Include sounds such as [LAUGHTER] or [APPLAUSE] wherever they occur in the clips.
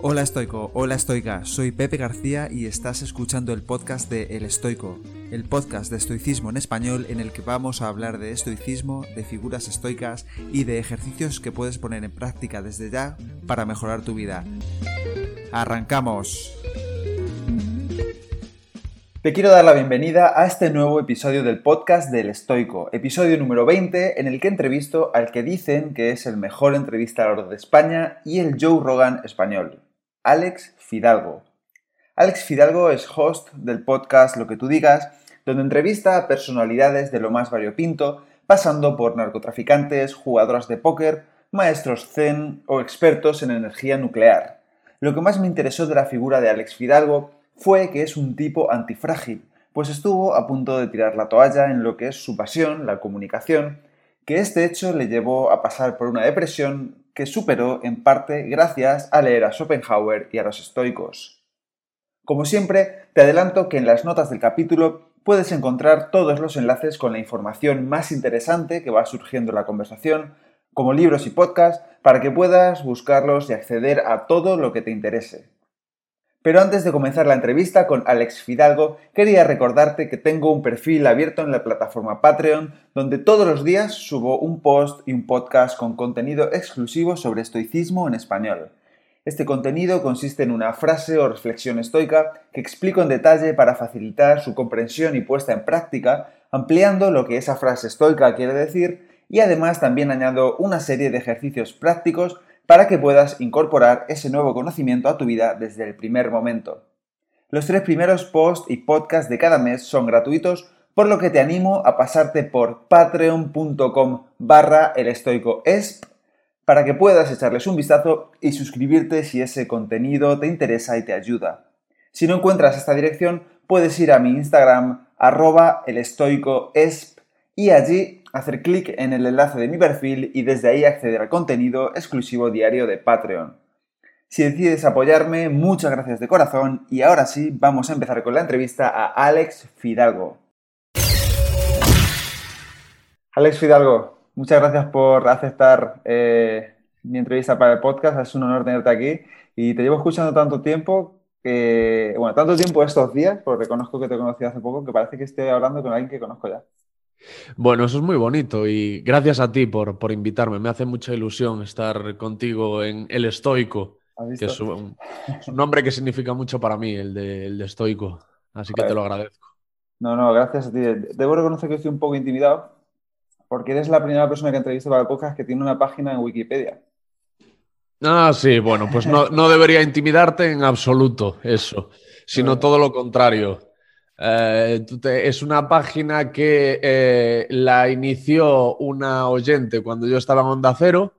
Hola estoico, hola estoica, soy Pepe García y estás escuchando el podcast de El Estoico, el podcast de estoicismo en español en el que vamos a hablar de estoicismo, de figuras estoicas y de ejercicios que puedes poner en práctica desde ya para mejorar tu vida. ¡Arrancamos! Te quiero dar la bienvenida a este nuevo episodio del podcast del Estoico, episodio número 20 en el que entrevisto al que dicen que es el mejor entrevistador de España y el Joe Rogan español. Alex Fidalgo. Alex Fidalgo es host del podcast Lo que tú digas, donde entrevista a personalidades de lo más variopinto, pasando por narcotraficantes, jugadoras de póker, maestros zen o expertos en energía nuclear. Lo que más me interesó de la figura de Alex Fidalgo fue que es un tipo antifrágil, pues estuvo a punto de tirar la toalla en lo que es su pasión, la comunicación, que este hecho le llevó a pasar por una depresión que superó en parte gracias a leer a Schopenhauer y a los estoicos. Como siempre, te adelanto que en las notas del capítulo puedes encontrar todos los enlaces con la información más interesante que va surgiendo en la conversación, como libros y podcasts, para que puedas buscarlos y acceder a todo lo que te interese. Pero antes de comenzar la entrevista con Alex Fidalgo, quería recordarte que tengo un perfil abierto en la plataforma Patreon, donde todos los días subo un post y un podcast con contenido exclusivo sobre estoicismo en español. Este contenido consiste en una frase o reflexión estoica que explico en detalle para facilitar su comprensión y puesta en práctica, ampliando lo que esa frase estoica quiere decir y además también añado una serie de ejercicios prácticos para que puedas incorporar ese nuevo conocimiento a tu vida desde el primer momento. Los tres primeros posts y podcasts de cada mes son gratuitos, por lo que te animo a pasarte por patreon.com barra elestoicoesp para que puedas echarles un vistazo y suscribirte si ese contenido te interesa y te ayuda. Si no encuentras esta dirección, puedes ir a mi Instagram arroba elestoicoesp y allí hacer clic en el enlace de mi perfil y desde ahí acceder al contenido exclusivo diario de Patreon. Si decides apoyarme, muchas gracias de corazón y ahora sí, vamos a empezar con la entrevista a Alex Fidalgo. Alex Fidalgo, muchas gracias por aceptar eh, mi entrevista para el podcast, es un honor tenerte aquí y te llevo escuchando tanto tiempo bueno, tanto tiempo estos días, porque reconozco que te conocí hace poco, que parece que estoy hablando con alguien que conozco ya. Bueno, eso es muy bonito y gracias a ti por, por invitarme. Me hace mucha ilusión estar contigo en El Estoico, que es un, nombre que significa mucho para mí, el de, el de Estoico. Así que te lo agradezco. No, no, gracias a ti. Debo reconocer que estoy un poco intimidado porque eres la primera persona que entrevisto para el podcast que tiene una página en Wikipedia. Ah, sí, bueno, pues no, no debería intimidarte en absoluto eso, sino todo lo contrario. Eh, es una página que eh, la inició una oyente cuando yo estaba en Onda Cero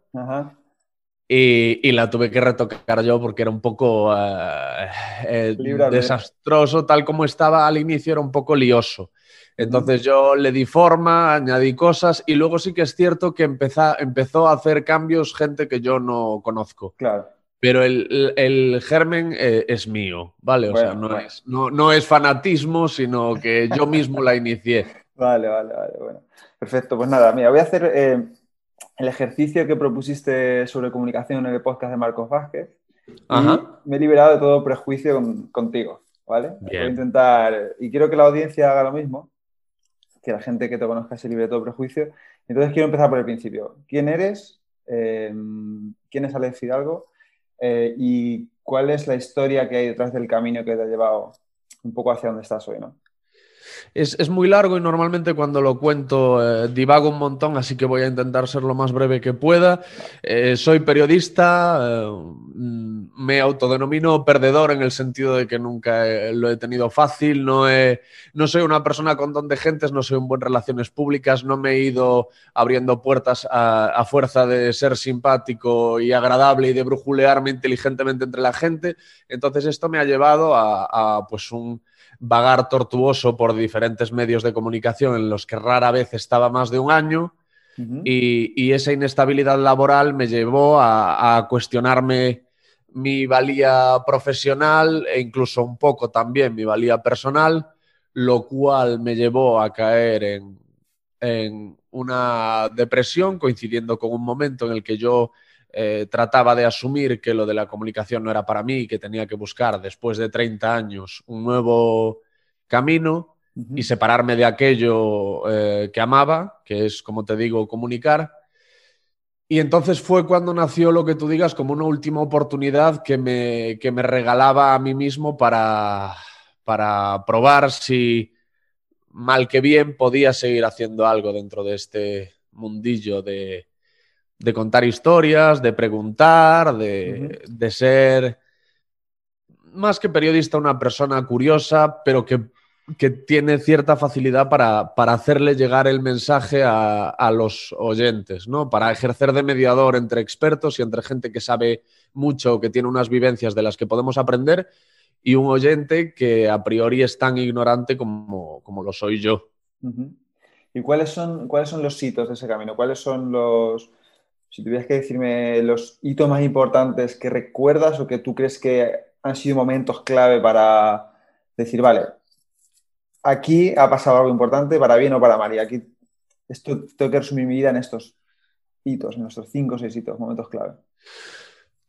Y, la tuve que retocar yo porque era un poco eh, desastroso, tal como estaba al inicio, era un poco lioso. Entonces yo le di forma, añadí cosas y luego sí que es cierto que empezó a hacer cambios gente que yo no conozco. Claro. Pero el, germen eh, es mío, ¿vale? O sea, no, Es, no, es fanatismo, sino que yo mismo la inicié. [LAUGHS] Vale, vale, vale. Bueno, perfecto. Pues nada, mira, voy a hacer eh, el ejercicio que propusiste sobre comunicación en el podcast de Marcos Vázquez. Ajá. me he liberado de todo prejuicio contigo, ¿vale? Voy a intentar, y quiero que la audiencia haga lo mismo, que la gente que te conozca se libre de todo prejuicio. Entonces quiero empezar por el principio. ¿Quién eres? Eh, ¿Quién es Alex Hidalgo? Eh, y cuál es la historia que hay detrás del camino que te ha llevado un poco hacia donde estás hoy, ¿no? Es, muy largo y normalmente cuando lo cuento eh, divago un montón, así que voy a intentar ser lo más breve que pueda. Eh, soy periodista, eh, me autodenomino perdedor en el sentido de que nunca lo he tenido fácil, no, no soy una persona con don de gentes, no soy un buen relaciones públicas, no me he ido abriendo puertas a, fuerza de ser simpático y agradable y de brujulearme inteligentemente entre la gente. Entonces esto me ha llevado a pues un vagar tortuoso por diferentes medios de comunicación en los que rara vez estaba más de un año y, esa inestabilidad laboral me llevó a, cuestionarme mi valía profesional e incluso un poco también mi valía personal, lo cual me llevó a caer en, en una depresión coincidiendo con un momento en el que yo eh, trataba de asumir que lo de la comunicación no era para mí y que tenía que buscar, después de 30 años, un nuevo camino y separarme de aquello eh, que amaba, que es, como te digo, comunicar. Y entonces fue cuando nació lo que tú digas como una última oportunidad que me, que me regalaba a mí mismo para, para probar si mal que bien podía seguir haciendo algo dentro de este mundillo de, de contar historias, de preguntar, de, de, ser más que periodista, una persona curiosa, pero que, que tiene cierta facilidad para, para, hacerle llegar el mensaje a, a, los oyentes, ¿no? Para ejercer de mediador entre expertos y entre gente que sabe mucho, que tiene unas vivencias de las que podemos aprender, y un oyente que a priori es tan ignorante como, como lo soy yo. Uh -huh. ¿Y cuáles son, cuáles son los hitos de ese camino? ¿Cuáles son los, si tuvieras que decirme los hitos más importantes que recuerdas o que tú crees que han sido momentos clave para decir, vale, aquí ha pasado algo importante, para bien o para mal, y aquí esto tengo que resumir mi vida en estos hitos, en estos cinco o seis hitos, momentos clave.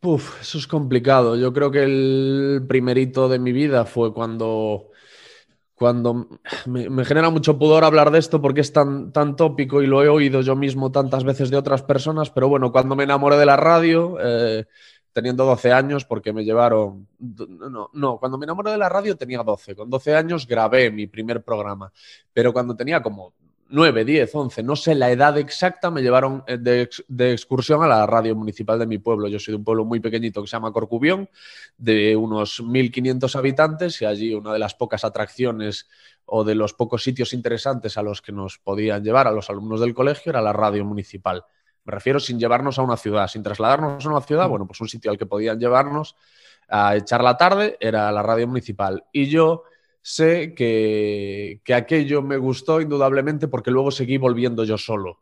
Uf, eso es complicado. Yo creo que el primer hito de mi vida fue cuando cuando me, genera mucho pudor hablar de esto porque es tan, tan tópico y lo he oído yo mismo tantas veces de otras personas, pero bueno, cuando me enamoré de la radio, eh, teniendo 12 años, porque me llevaron, no, no, cuando me enamoré de la radio tenía 12, con 12 años grabé mi primer programa, pero cuando tenía como 9, 10, 11, no sé la edad exacta, me llevaron eh, de, ex, de, excursión a la radio municipal de mi pueblo. Yo soy de un pueblo muy pequeñito que se llama Corcubión, de unos 1.500 habitantes, y allí una de las pocas atracciones o de los pocos sitios interesantes a los que nos podían llevar a los alumnos del colegio era la radio municipal. Me refiero sin llevarnos a una ciudad, sin trasladarnos a una ciudad, bueno, pues un sitio al que podían llevarnos a echar la tarde era la radio municipal. Y yo sé que, que, aquello me gustó indudablemente porque luego seguí volviendo yo solo.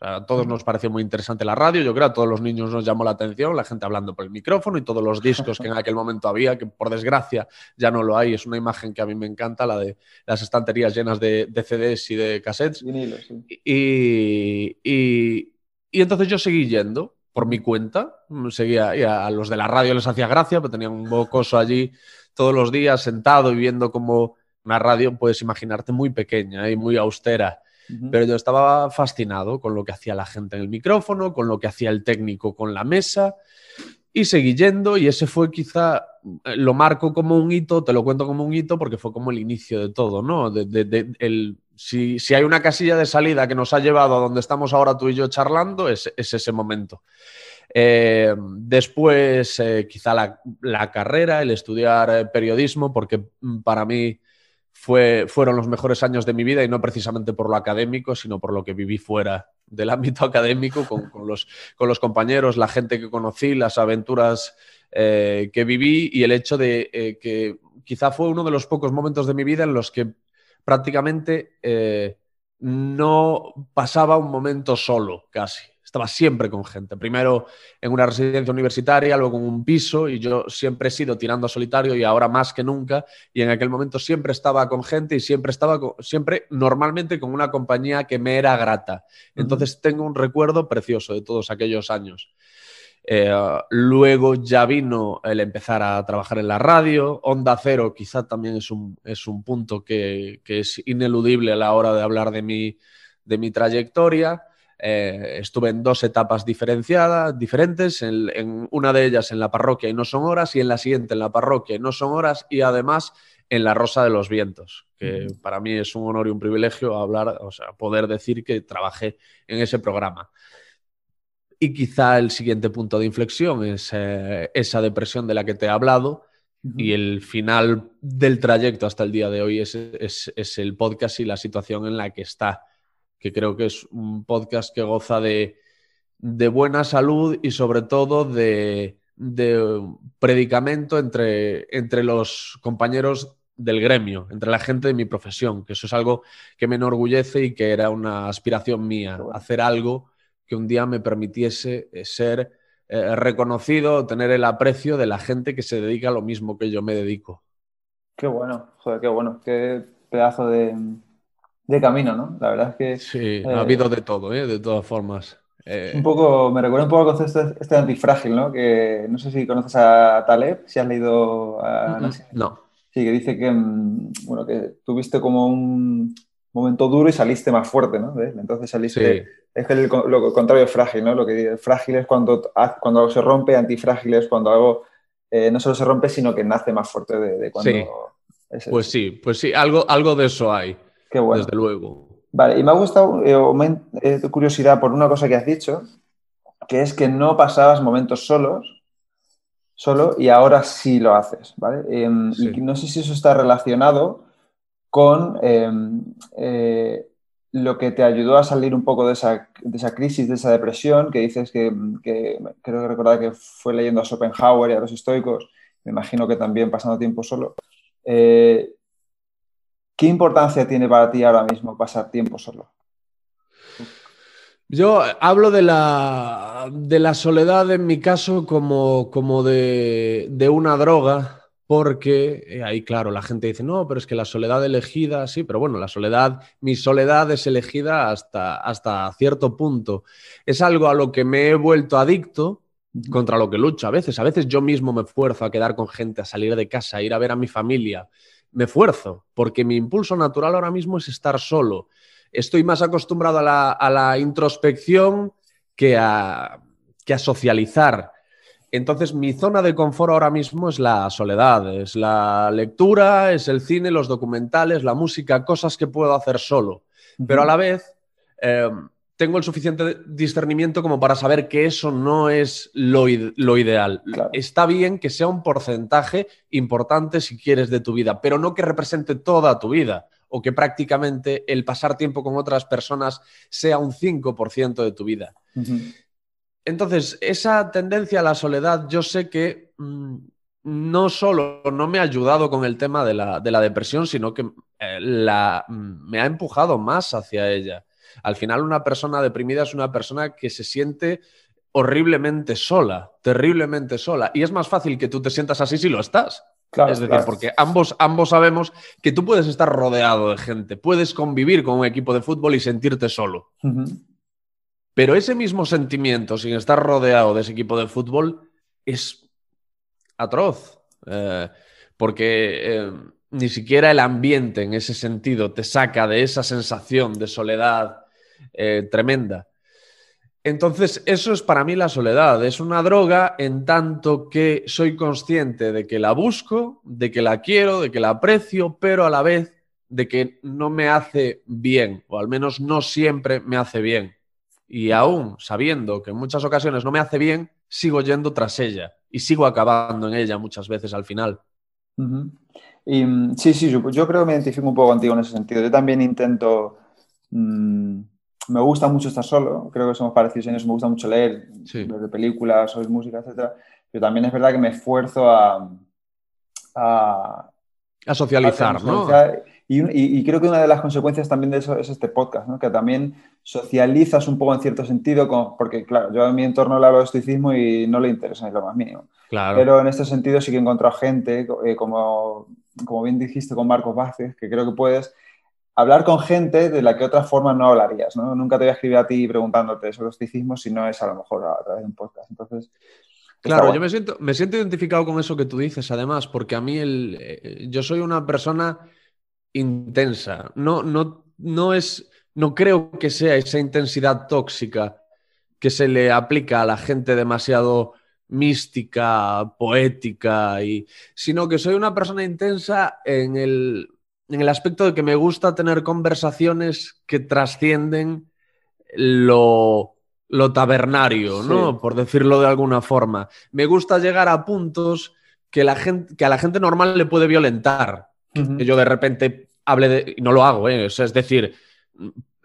A todos nos pareció muy interesante la radio, yo creo a todos los niños nos llamó la atención, la gente hablando por el micrófono y todos los discos que en aquel momento había, que por desgracia ya no lo hay, es una imagen que a mí me encanta, la de las estanterías llenas de, de CDs y de cassettes. Vinilo, sí. y, y, y entonces yo seguí yendo por mi cuenta, seguía, y a los de la radio les hacía gracia, pero tenían un bocoso allí todos los días sentado y viendo como una radio, puedes imaginarte, muy pequeña y muy austera. Uh -huh. Pero yo estaba fascinado con lo que hacía la gente en el micrófono, con lo que hacía el técnico con la mesa y seguí yendo y ese fue quizá, lo marco como un hito, te lo cuento como un hito porque fue como el inicio de todo, ¿no? De, de, de, el, si, si, hay una casilla de salida que nos ha llevado a donde estamos ahora tú y yo charlando, es, es ese momento. Eh, después, eh, quizá la, carrera, el estudiar eh, periodismo, porque mm, para mí fue, fueron los mejores años de mi vida y no precisamente por lo académico, sino por lo que viví fuera del ámbito [LAUGHS] académico, con, con, los, con los, compañeros, la gente que conocí, las aventuras que viví y el hecho de que quizá fue uno de los pocos momentos de mi vida en los que prácticamente no pasaba un momento solo, casi estaba siempre con gente. Primero en una residencia universitaria, luego en un piso, y yo siempre he sido tirando a solitario y ahora más que nunca. Y en aquel momento siempre estaba con gente y siempre estaba, con, siempre normalmente con una compañía que me era grata. Entonces uh -huh. tengo un recuerdo precioso de todos aquellos años. Eh, luego ya vino el empezar a trabajar en la radio. Onda Cero quizá también es un, es un punto que, que es ineludible a la hora de hablar de mi, de mi trayectoria. Eh, estuve en dos etapas diferenciadas, diferentes, en, en, una de ellas en la parroquia y no son horas, y en la siguiente en la parroquia y no son horas, y además en la Rosa de los Vientos, que para mí es un honor y un privilegio hablar, o sea, poder decir que trabajé en ese programa. Y quizá el siguiente punto de inflexión es eh, esa depresión de la que te he hablado, y el final del trayecto hasta el día de hoy es, es, es el podcast y la situación en la que está que creo que es un podcast que goza de, de buena salud y sobre todo de, de predicamento entre, entre los compañeros del gremio, entre la gente de mi profesión, que eso es algo que me enorgullece y que era una aspiración mía, hacer algo que un día me permitiese ser eh, reconocido, tener el aprecio de la gente que se dedica a lo mismo que yo me dedico. Qué bueno, joder, qué bueno, qué pedazo de, de camino, ¿no? La verdad es que... Sí, eh... ha habido de todo, ¿eh? De todas formas. Eh, un poco, me recuerda un poco al concepto este antifrágil, ¿no? Que no sé si conoces a Taleb, si has leído a... No. Sí, que dice que, mm, bueno, que tuviste como un momento duro y saliste más fuerte, ¿no? Entonces saliste... Es que lo contrario es frágil, ¿no? Lo que frágil es cuando, cuando algo se rompe, antifrágil es cuando algo eh, no solo se rompe, sino que nace más fuerte de, cuando... Sí. pues sí, pues sí, algo, algo de eso hay. Qué bueno. Desde luego. Vale, y me ha gustado, eh, eh curiosidad por una cosa que has dicho, que es que no pasabas momentos solos, solo, y ahora sí lo haces, ¿vale? Em, y no sé si eso está relacionado con em, eh, lo que te ayudó a salir un poco de esa, crisis, de esa depresión, que dices que, creo que recordar que fue leyendo a Schopenhauer y a los estoicos, me imagino que también pasando tiempo solo. Eh, ¿Qué importancia tiene para ti ahora mismo pasar tiempo solo? Yo hablo de la, de la soledad en mi caso como, como de, de una droga porque eh, ahí, claro, la gente dice, no, pero es que la soledad elegida, sí, pero bueno, la soledad, mi soledad es elegida hasta, hasta cierto punto. Es algo a lo que me he vuelto adicto, contra lo que lucho a veces. A veces yo mismo me esfuerzo a quedar con gente, a salir de casa, a ir a ver a mi familia. Me esfuerzo, porque mi impulso natural ahora mismo es estar solo. Estoy más acostumbrado a la, a la introspección que a, que a socializar. Entonces, mi zona de confort ahora mismo es la soledad, es la lectura, es el cine, los documentales, la música, cosas que puedo hacer solo. Pero a la vez, eh, tengo el suficiente discernimiento como para saber que eso no es lo, ideal. Está bien que sea un porcentaje importante si quieres de tu vida, pero no que represente toda tu vida o que prácticamente el pasar tiempo con otras personas sea un 5% de tu vida. Entonces, esa tendencia a la soledad, yo sé que mm, no solo no me ha ayudado con el tema de la, depresión, sino que eh, la, mm, me ha empujado más hacia ella. Al final, una persona deprimida es una persona que se siente horriblemente sola, terriblemente sola. Y es más fácil que tú te sientas así si lo estás. es decir, porque ambos, ambos sabemos que tú puedes estar rodeado de gente, puedes convivir con un equipo de fútbol y sentirte solo. Pero ese mismo sentimiento, sin estar rodeado de ese equipo de fútbol, es atroz. Eh, porque eh, ni siquiera el ambiente en ese sentido te saca de esa sensación de soledad eh, tremenda. Entonces, eso es para mí la soledad. Es una droga en tanto que soy consciente de que la busco, de que la quiero, de que la aprecio, pero a la vez de que no me hace bien, o al menos no siempre me hace bien y aún sabiendo que en muchas ocasiones no me hace bien, sigo yendo tras ella y sigo acabando en ella muchas veces al final. mm, sí, sí, yo, creo que me identifico un poco contigo en ese sentido. Yo también intento... Mm, me gusta mucho estar solo, creo que somos parecidos en eso, me gusta mucho leer, de películas, oír música, etc. Pero también es verdad que me esfuerzo a... A, a socializar, ¿no? Y, creo que una de las consecuencias también de eso es este podcast, ¿no? que también socializas un poco en cierto sentido, porque claro, yo en mi entorno le hablo de estoicismo y no le interesa ni lo más mínimo. Claro. Pero en este sentido sí que he encontrado gente, eh, como, como bien dijiste con Marcos Vázquez, que creo que puedes hablar con gente de la que otra forma no hablarías. ¿no? Nunca te voy a escribir a ti preguntándote sobre estoicismo si no es a lo mejor a través de un podcast. Entonces, Claro, yo me siento, me siento identificado con eso que tú dices, además, porque a mí el, eh, yo soy una persona intensa. No, no, no es, no creo que sea esa intensidad tóxica que se le aplica a la gente demasiado mística, poética, y, sino que soy una persona intensa en el, en el aspecto de que me gusta tener conversaciones que trascienden lo, lo tabernario, ¿no? Por decirlo de alguna forma. Me gusta llegar a puntos que, la gente, que a la gente normal le puede violentar que yo de repente hable de... Y no lo hago, ¿eh? es decir,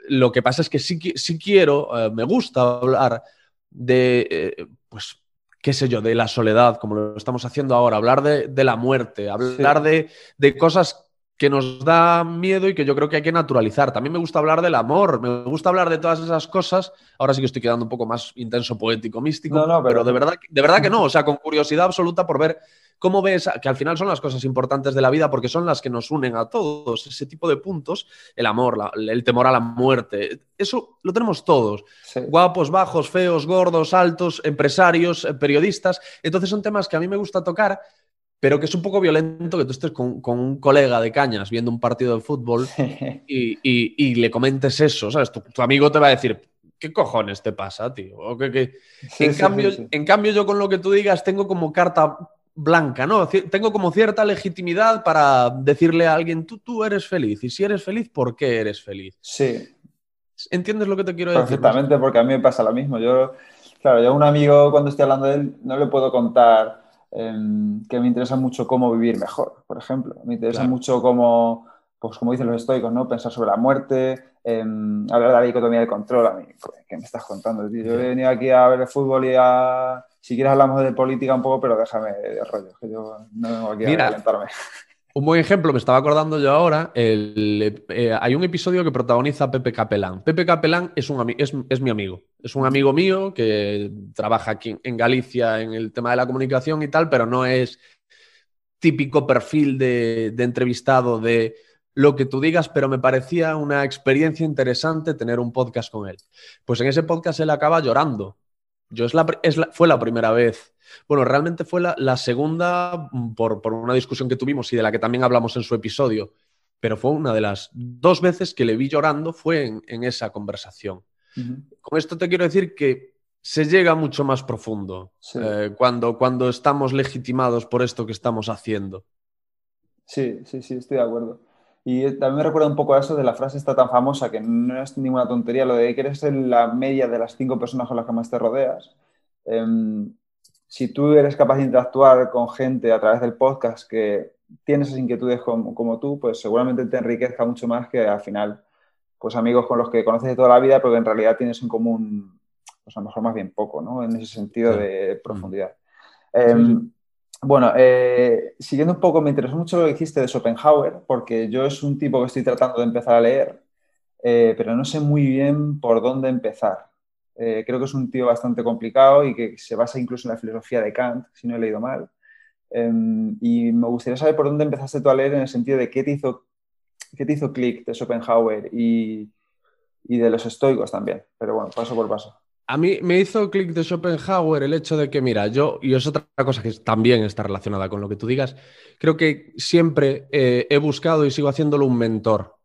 lo que pasa es que sí, sí quiero, eh, me gusta hablar de, eh, pues, qué sé yo, de la soledad, como lo estamos haciendo ahora, hablar de, la muerte, hablar de, cosas que nos da miedo y que yo creo que hay que naturalizar. También me gusta hablar del amor, me gusta hablar de todas esas cosas. Ahora sí que estoy quedando un poco más intenso, poético, místico, no, no, pero... de, verdad, de verdad que no, o sea, con curiosidad absoluta por ver cómo ves que al final son las cosas importantes de la vida porque son las que nos unen a todos, ese tipo de puntos, el amor, el temor a la muerte, eso lo tenemos todos, guapos, bajos, feos, gordos, altos, empresarios, eh, periodistas, entonces son temas que a mí me gusta tocar pero que es un poco violento que tú estés con, un colega de cañas viendo un partido de fútbol [LAUGHS] y, le comentes eso, ¿sabes? Tu, amigo te va a decir, ¿qué cojones te pasa, tío? en, cambio, en cambio, yo con lo que tú digas tengo como carta blanca, ¿no? Tengo como cierta legitimidad para decirle a alguien, tú, tú eres feliz, y si eres feliz, ¿por qué eres feliz? Sí. ¿Entiendes lo que te quiero decir? Perfectamente, porque a mí me pasa lo mismo. Yo, claro, yo a un amigo cuando estoy hablando de él no le puedo contar Em, que me interesa mucho cómo vivir mejor, por ejemplo. Me interesa mucho cómo, pues como dicen los estoicos, ¿no? pensar sobre la muerte, em, hablar de la dicotomía del control. A mí, ¿qué me estás contando? Yo he venido aquí a ver el fútbol y a... Si quieres hablamos de política un poco, pero déjame de rollo, que yo no vengo aquí a calentarme. Un buen ejemplo, me estaba acordando yo ahora, eh, hay un episodio que protagoniza Pepe Capelán. Pepe Capelán es, un, es, es, mi amigo, es un amigo mío que trabaja aquí en Galicia en el tema de la comunicación y tal, pero no es típico perfil de, de entrevistado de lo que tú digas, pero me parecía una experiencia interesante tener un podcast con él. Pues en ese podcast él acaba llorando. Yo es la, es fue la primera vez bueno, realmente fue la, segunda mm, por, una discusión que tuvimos y de la que también hablamos en su episodio, pero fue una de las dos veces que le vi llorando fue en, esa conversación. Con esto te quiero decir que se llega mucho más profundo eh, cuando, cuando estamos legitimados por esto que estamos haciendo. Sí, sí, sí, estoy de acuerdo. Y también me recuerda un poco a eso de la frase esta tan famosa, que no es ninguna tontería, lo de que eres la media de las cinco personas con las que más te rodeas. Em, si tú eres capaz de interactuar con gente a través del podcast que tiene esas inquietudes como, tú, pues seguramente te enriquezca mucho más que al final, pues amigos con los que conoces de toda la vida, pero que en realidad tienes en común, pues a lo mejor más bien poco, ¿no? En ese sentido de profundidad. Em, bueno, eh, siguiendo un poco, me interesó mucho lo que dijiste de Schopenhauer, porque yo es un tipo que estoy tratando de empezar a leer, eh, pero no sé muy bien por dónde empezar. Eh, creo que es un tío bastante complicado y que se basa incluso en la filosofía de Kant, si no he leído mal. Em, y me gustaría saber por dónde empezaste tú a leer en el sentido de qué te hizo, qué te hizo clic de Schopenhauer y, y de los estoicos también. Pero bueno, paso por paso. A mí me hizo clic de Schopenhauer el hecho de que, mira, yo, y es otra cosa que también está relacionada con lo que tú digas, creo que siempre eh, he buscado y sigo haciéndolo un mentor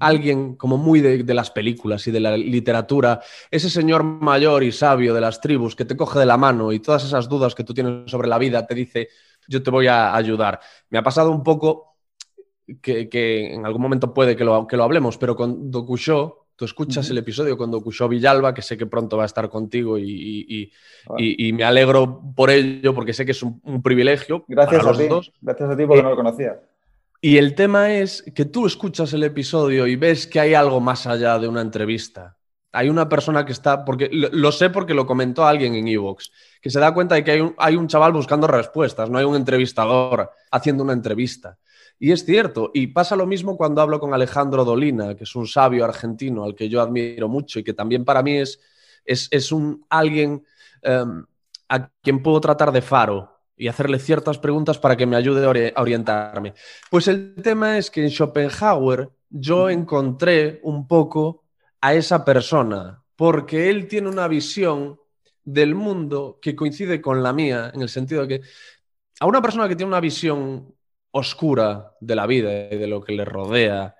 alguien como muy de, las películas y de la literatura, ese señor mayor y sabio de las tribus que te coge de la mano y todas esas dudas que tú tienes sobre la vida te dice, yo te voy a ayudar. Me ha pasado un poco que, en algún momento puede que lo, que lo hablemos, pero con Dokusho, tú escuchas el episodio con Dokusho Villalba, que sé que pronto va a estar contigo y, me alegro por ello porque sé que es un, privilegio. Gracias a ti. Gracias a ti porque no lo conocía. Y el tema es que tú escuchas el episodio y ves que hay algo más allá de una entrevista. Hay una persona que está, porque lo, sé porque lo comentó alguien en Evox, que se da cuenta de que hay un, chaval buscando respuestas, no hay un entrevistador haciendo una entrevista. Y es cierto, y pasa lo mismo cuando hablo con Alejandro Dolina, que es un sabio argentino al que yo admiro mucho y que también para mí es, es, un alguien em, a quien puedo tratar de faro, y hacerle ciertas preguntas para que me ayude a orientarme. Pues el tema es que en Schopenhauer yo encontré un poco a esa persona, porque él tiene una visión del mundo que coincide con la mía, en el sentido de que a una persona que tiene una visión oscura de la vida y de lo que le rodea,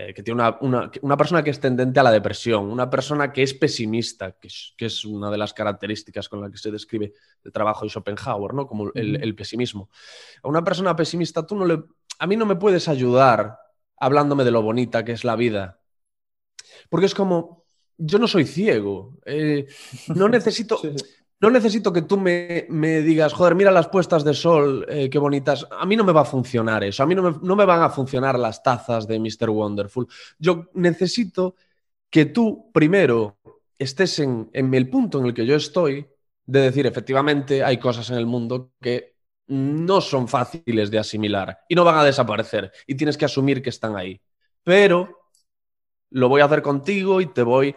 eh, que tiene una, persona que es tendente a la depresión, una persona que es pesimista, que es, una de las características con las que se describe el trabajo de Schopenhauer, ¿no? Como el, pesimismo. A una persona pesimista, tú no le, a mí no me puedes ayudar hablándome de lo bonita que es la vida. Porque es como, yo no soy ciego, eh, no [LAUGHS] necesito... No necesito que tú me, digas, joder, mira las puestas de sol, eh, qué bonitas. A mí no me va a funcionar eso. A mí no me, no me van a funcionar las tazas de Mr. Wonderful. Yo necesito que tú primero estés en, en el punto en el que yo estoy, de decir, efectivamente, hay cosas en el mundo que no son fáciles de asimilar y no van a desaparecer y tienes que asumir que están ahí. Pero lo voy a hacer contigo y te voy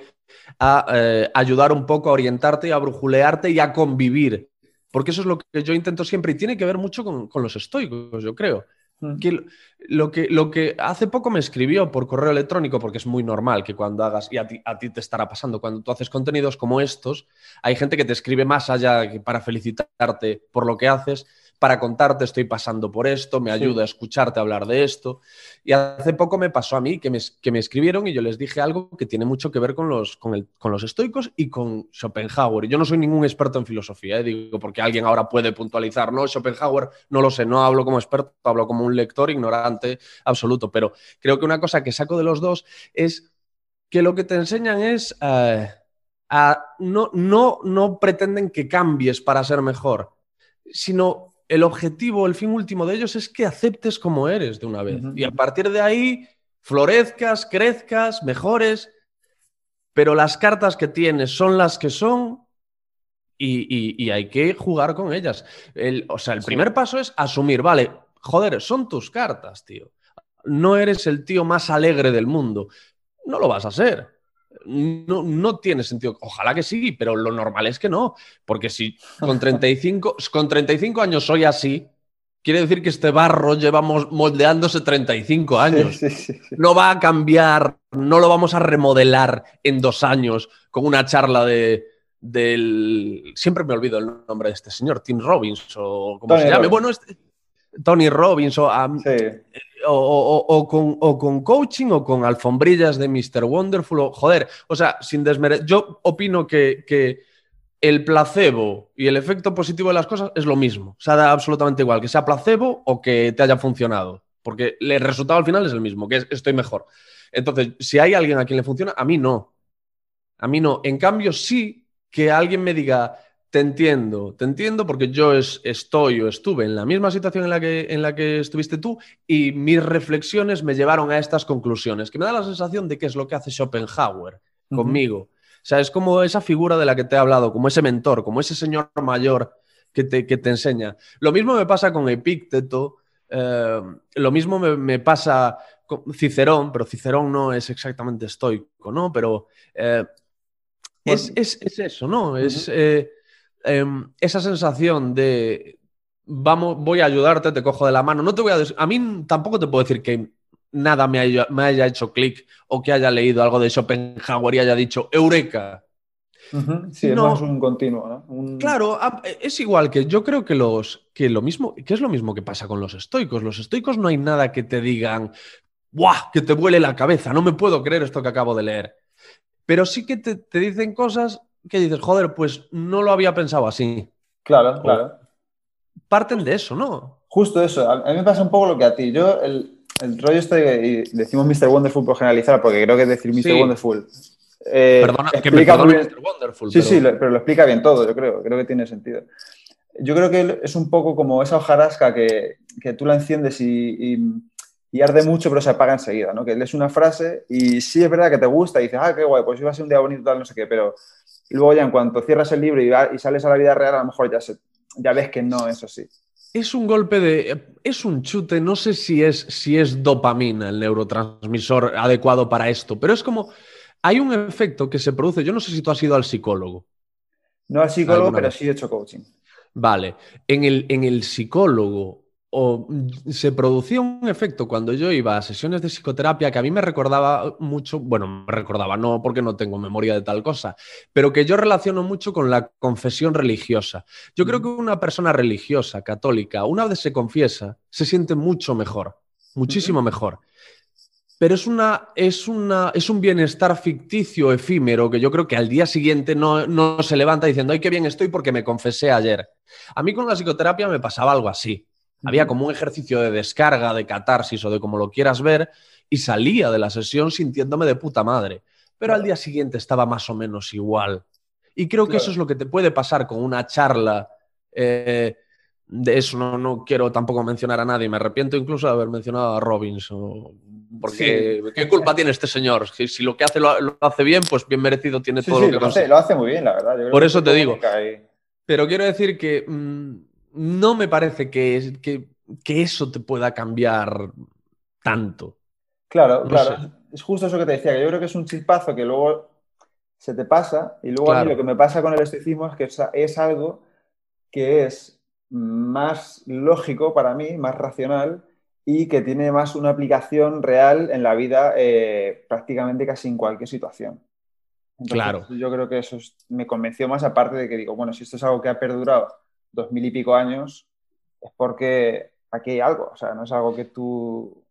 a eh, ayudar un poco a orientarte, a brujulearte y a convivir. Porque eso es lo que yo intento siempre y tiene que ver mucho con, con los estoicos, yo creo. Mm. Que lo, que, lo que hace poco me escribió por correo electrónico, porque es muy normal que cuando hagas, y a ti, a ti, te estará pasando, cuando tú haces contenidos como estos, hay gente que te escribe más allá que para felicitarte por lo que haces, para contarte estoy pasando por esto, me ayuda a escucharte hablar de esto. Y hace poco me pasó a mí que me, que me escribieron y yo les dije algo que tiene mucho que ver con los, con, el, con los estoicos y con Schopenhauer. Yo no soy ningún experto en filosofía, ¿eh? digo, porque alguien ahora puede puntualizar, no, Schopenhauer, no lo sé, no hablo como experto, hablo como un lector ignorante absoluto, pero creo que una cosa que saco de los dos es que lo que te enseñan es... Eh, a, no, no, no pretenden que cambies para ser mejor, sino el objetivo, el fin último de ellos es que aceptes como eres de una vez. Y a partir de ahí florezcas, crezcas, mejores, pero las cartas que tienes son las que son y, hay que jugar con ellas. o sea, el primer paso es asumir, vale, joder, son tus cartas, tío. No eres el tío más alegre del mundo. No lo vas a ser no, no tiene sentido. Ojalá que sí, pero lo normal es que no. Porque si con 35, [LAUGHS] con 35 años soy así, quiere decir que este barro llevamos moldeándose 35 años. no va a cambiar, no lo vamos a remodelar en dos años con una charla de, del... Siempre me olvido el nombre de este señor, Tim Robbins o como se llame. Bueno, este, Tony Robbins o, o, con, coaching o con alfombrillas de Mr. Wonderful. joder, o sea, sin desmerecer. Yo opino que, el placebo y el efecto positivo de las cosas es lo mismo. O sea, da absolutamente igual que sea placebo o que te haya funcionado. Porque el resultado al final es el mismo, que es estoy mejor. Entonces, si hay alguien a quien le funciona, a mí no. A mí no. En cambio, sí que alguien me diga, te entiendo, te entiendo porque yo estoy o estuve en la misma situación en la, que, en la que estuviste tú y mis reflexiones me llevaron a estas conclusiones, que me da la sensación de que es lo que hace Schopenhauer conmigo. O sea, es como esa figura de la que te he hablado, como ese mentor, como ese señor mayor que te, que te enseña. Lo mismo me pasa con Epícteto, eh, lo mismo me, pasa con Cicerón, pero Cicerón no es exactamente estoico, ¿no? Pero eh, es, eso, ¿no? Es... Em, esa sensación de vamos, voy a ayudarte, te cojo de la mano. No te voy a a mí tampoco te puedo decir que nada me haya, me haya hecho clic o que haya leído algo de Schopenhauer y haya dicho Eureka. Sí, es más un continuo, ¿no? Claro, es igual que yo creo que los que lo mismo, que es lo mismo que pasa con los estoicos. Los estoicos no hay nada que te digan, ¡buah! que te vuele la cabeza, no me puedo creer esto que acabo de leer. Pero sí que te, te dicen cosas que dices, joder, pues no lo había pensado así. Claro, claro. Parten de eso, ¿no? Justo eso. A mí me pasa un poco lo que a ti. Yo, el, el rollo este, y decimos Mr. Wonderful por generalizar, porque creo que decir Mr. Wonderful. Eh, Perdona, que me Mr. Wonderful. Sí, sí, pero lo explica bien todo, yo creo. Creo que tiene sentido. Yo creo que es un poco como esa hojarasca que, que tú la enciendes y, y, arde mucho, pero se apaga enseguida, ¿no? Que lees una frase y sí es verdad que te gusta y dices, ah, qué guay, pues iba a ser un día bonito, tal, no sé qué, pero y luego ya en cuanto cierras el libro y, sales a la vida real, a lo mejor ya, ya ves que no es así. Es un golpe de. Es un chute, no sé si es, si es dopamina el neurotransmisor adecuado para esto, pero es como. Hay un efecto que se produce. Yo no sé si tú has ido al psicólogo. No al psicólogo, pero sí he hecho coaching. Vale. En el, en el psicólogo o se producía un efecto cuando yo iba a sesiones de psicoterapia que a mí me recordaba mucho, bueno, me recordaba, no porque no tengo memoria de tal cosa, pero que yo relaciono mucho con la confesión religiosa. Yo creo que una persona religiosa, católica, una vez se confiesa, se siente mucho mejor, muchísimo mejor. Pero es, una, es, una, es un bienestar ficticio, efímero, que yo creo que al día siguiente no, no se levanta diciendo, ay, qué bien estoy porque me confesé ayer. A mí con la psicoterapia me pasaba algo así. Había como un ejercicio de descarga, de catarsis o de como lo quieras ver, y salía de la sesión sintiéndome de puta madre. Pero al día siguiente estaba más o menos igual. Y creo que eso es lo que te puede pasar con una charla. Eh, de eso no, no, quiero tampoco mencionar a nadie. Me arrepiento incluso de haber mencionado a Robbins. porque, ¿qué culpa tiene este señor? Si, si lo que hace lo, hace bien, pues bien merecido tiene todo lo que lo hace, lo hace muy bien, la verdad. Por eso te digo. Pero quiero decir que. Mm, no me parece que, que, que eso te pueda cambiar tanto. Claro, claro. Es justo eso que te decía, que yo creo que es un chispazo que luego se te pasa y luego a mí lo que me pasa con el estoicismo es que es algo que es más lógico para mí, más racional y que tiene más una aplicación real en la vida eh, prácticamente casi en cualquier situación. claro. Yo creo que eso me convenció más aparte de que digo, bueno, si esto es algo que ha perdurado dos mil y pico años, es porque aquí hay algo, o sea, no es algo que tú...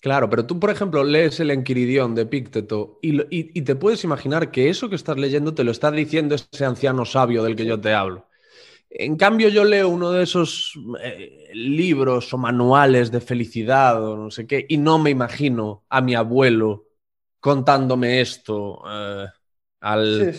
Claro, pero tú, por ejemplo, lees el Enquiridión de Pícteto y, te puedes imaginar que eso que estás leyendo te lo está diciendo ese anciano sabio del que yo te hablo. En cambio, yo leo uno de esos eh, libros o manuales de felicidad o no sé qué, y no me imagino a mi abuelo contándome esto eh, al,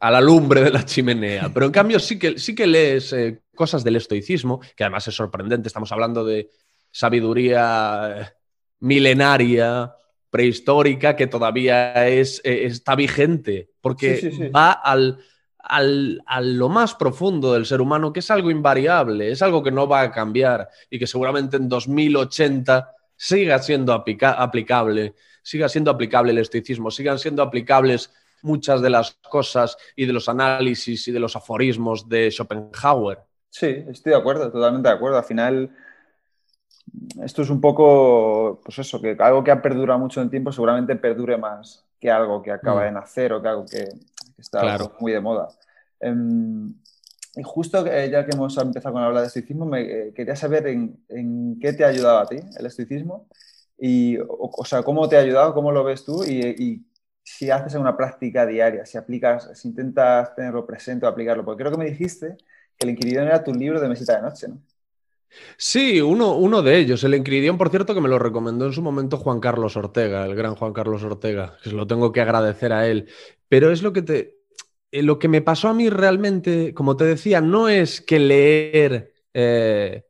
a la lumbre de la chimenea. Pero en cambio, sí que, sí que lees eh, cosas del estoicismo, que además es sorprendente. Estamos hablando de sabiduría milenaria, prehistórica, que todavía es, está vigente, porque va al al, a lo más profundo del ser humano, que es algo invariable, es algo que no va a cambiar y que seguramente en 2080 siga siendo aplicable, siga siendo aplicable el estoicismo, sigan siendo aplicables muchas de las cosas y de los análisis y de los aforismos de Schopenhauer. Sí, estoy de acuerdo, totalmente de acuerdo. Al final, esto es un poco, pues eso, que algo que ha perdurado mucho en tiempo seguramente perdure más que algo que acaba mm. de nacer o que algo que, está muy de moda. Em, y justo ya que hemos empezado con hablar de estoicismo, me, eh, quería saber en, qué te ha ayudado a ti el estoicismo y, o, sea, cómo te ha ayudado, cómo lo ves tú y, si haces una práctica diaria, si aplicas, si intentas tenerlo presente o aplicarlo, porque creo que me dijiste que el Inquiridión era tu libro de mesita de noche, ¿no? Sí, uno, uno de ellos. El Inquiridión, por cierto, que me lo recomendó en su momento Juan Carlos Ortega, el gran Juan Carlos Ortega, que se lo tengo que agradecer a él. Pero es lo que te, eh, lo que me pasó a mí realmente, como te decía, no es que leer eh,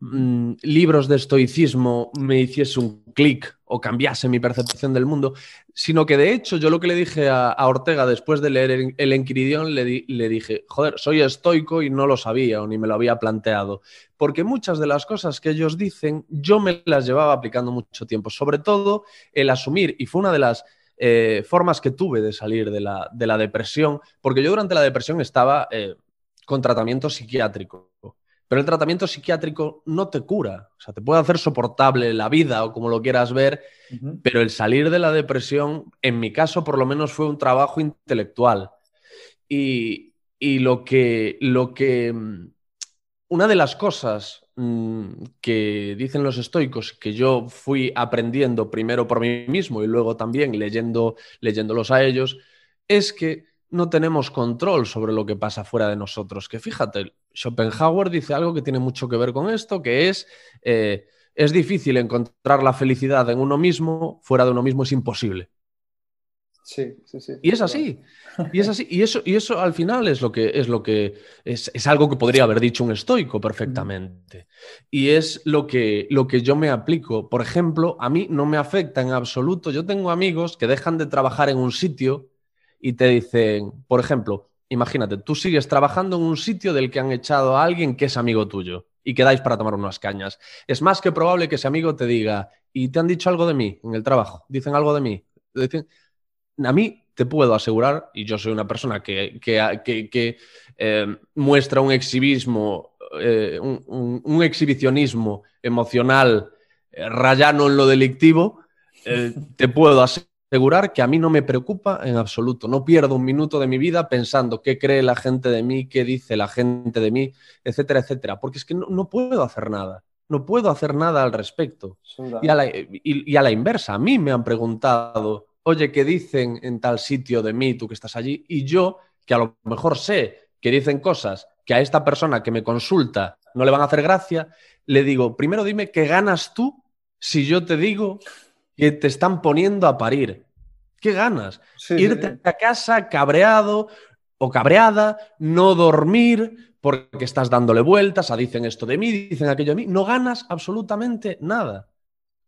mm, libros de estoicismo me hiciese un clic o cambiase mi percepción del mundo, sino que de hecho yo lo que le dije a, Ortega después de leer el, Enquiridión, le, le, dije, joder, soy estoico y no lo sabía o ni me lo había planteado, porque muchas de las cosas que ellos dicen yo me las llevaba aplicando mucho tiempo, sobre todo el asumir, y fue una de las eh, formas que tuve de salir de la, depresión, porque yo durante la depresión estaba eh, con tratamiento psiquiátrico, pero el tratamiento psiquiátrico no te cura, o sea, te puede hacer soportable la vida o como lo quieras ver, pero el salir de la depresión, en mi caso por lo menos fue un trabajo intelectual. Y, y lo que, lo que, mm, una de las cosas Mm, que dicen los estoicos que yo fui aprendiendo primero por mí mismo y luego también leyendo, leyéndolos a ellos, es que no tenemos control sobre lo que pasa fuera de nosotros. Que fíjate, Schopenhauer dice algo que tiene mucho que ver con esto, que es, eh, es difícil encontrar la felicidad en uno mismo, fuera de uno mismo es imposible. Sí, sí, sí. Y es así. Y es así. Y eso, y eso al final es lo que es lo que es, algo que podría haber dicho un estoico perfectamente. Y es lo que, lo que yo me aplico. Por ejemplo, a mí no me afecta en absoluto. Yo tengo amigos que dejan de trabajar en un sitio y te dicen, por ejemplo, imagínate, tú sigues trabajando en un sitio del que han echado a alguien que es amigo tuyo y quedáis para tomar unas cañas. Es más que probable que ese amigo te diga, ¿y te han dicho algo de mí en el trabajo? ¿Dicen algo de mí? Dicen, a mí te puedo asegurar, y yo soy una persona que, eh, muestra un exhibismo, eh, un, exhibicionismo emocional eh, rayano en lo delictivo, te puedo asegurar que a mí no me preocupa en absoluto. No pierdo un minuto de mi vida pensando qué cree la gente de mí, qué dice la gente de mí, etcétera, etcétera, porque es que no, puedo hacer nada. No puedo hacer nada al respecto. Y a, la, y a la inversa, a mí me han preguntado oye, ¿qué dicen en tal sitio de mí, tú que estás allí? Y yo, que a lo mejor sé que dicen cosas que a esta persona que me consulta no le van a hacer gracia, le digo, primero dime qué ganas tú si yo te digo que te están poniendo a parir. ¿Qué ganas? Irte a casa cabreado o cabreada, no dormir porque estás dándole vueltas, a dicen esto de mí, dicen aquello de mí, no ganas absolutamente nada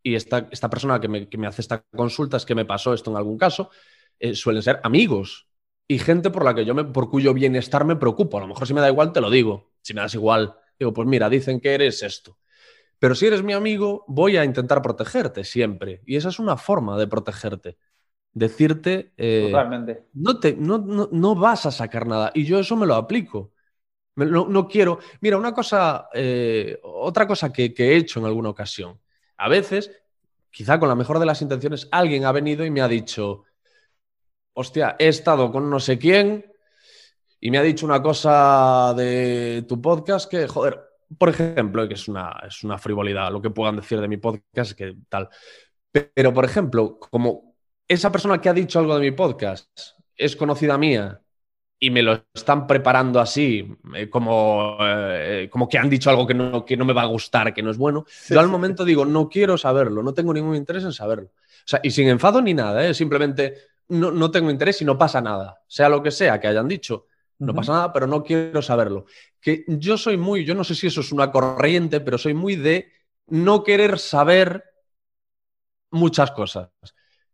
y esta, esta persona que me, hace esta consulta es que me pasó esto en algún caso, eh, suelen ser amigos y gente por la que yo me, por cuyo bienestar me preocupo. A lo mejor si me da igual te lo digo, si me das igual Digo, pues mira, dicen que eres esto. Pero si eres mi amigo, voy a intentar protegerte siempre. Y esa es una forma de protegerte. Decirte, eh, Totalmente. no, te, no, no, no vas a sacar nada. Y yo eso me lo aplico. Me- No, no quiero. Mira, una cosa, eh, otra cosa que, que he hecho en alguna ocasión. A veces, quizá con la mejor de las intenciones, alguien ha venido y me ha dicho, hostia, he estado con no sé quién y me ha dicho una cosa de tu podcast que, joder, por ejemplo, que es una, es una frivolidad lo que puedan decir de mi podcast, que tal. Pero, por ejemplo, como esa persona que ha dicho algo de mi podcast es conocida mía y me lo están preparando así, eh, como, eh, como que han dicho algo que no, que no me va a gustar, que no es bueno, Sí, yo al sí. momento digo, no quiero saberlo, no tengo ningún interés en saberlo. O sea, y sin enfado ni nada, ¿eh? simplemente no, no tengo interés y no pasa nada. Sea lo que sea que hayan dicho, no pasa nada, pero no quiero saberlo. Que yo soy muy, yo no sé si eso es una corriente, pero soy muy de no querer saber muchas cosas.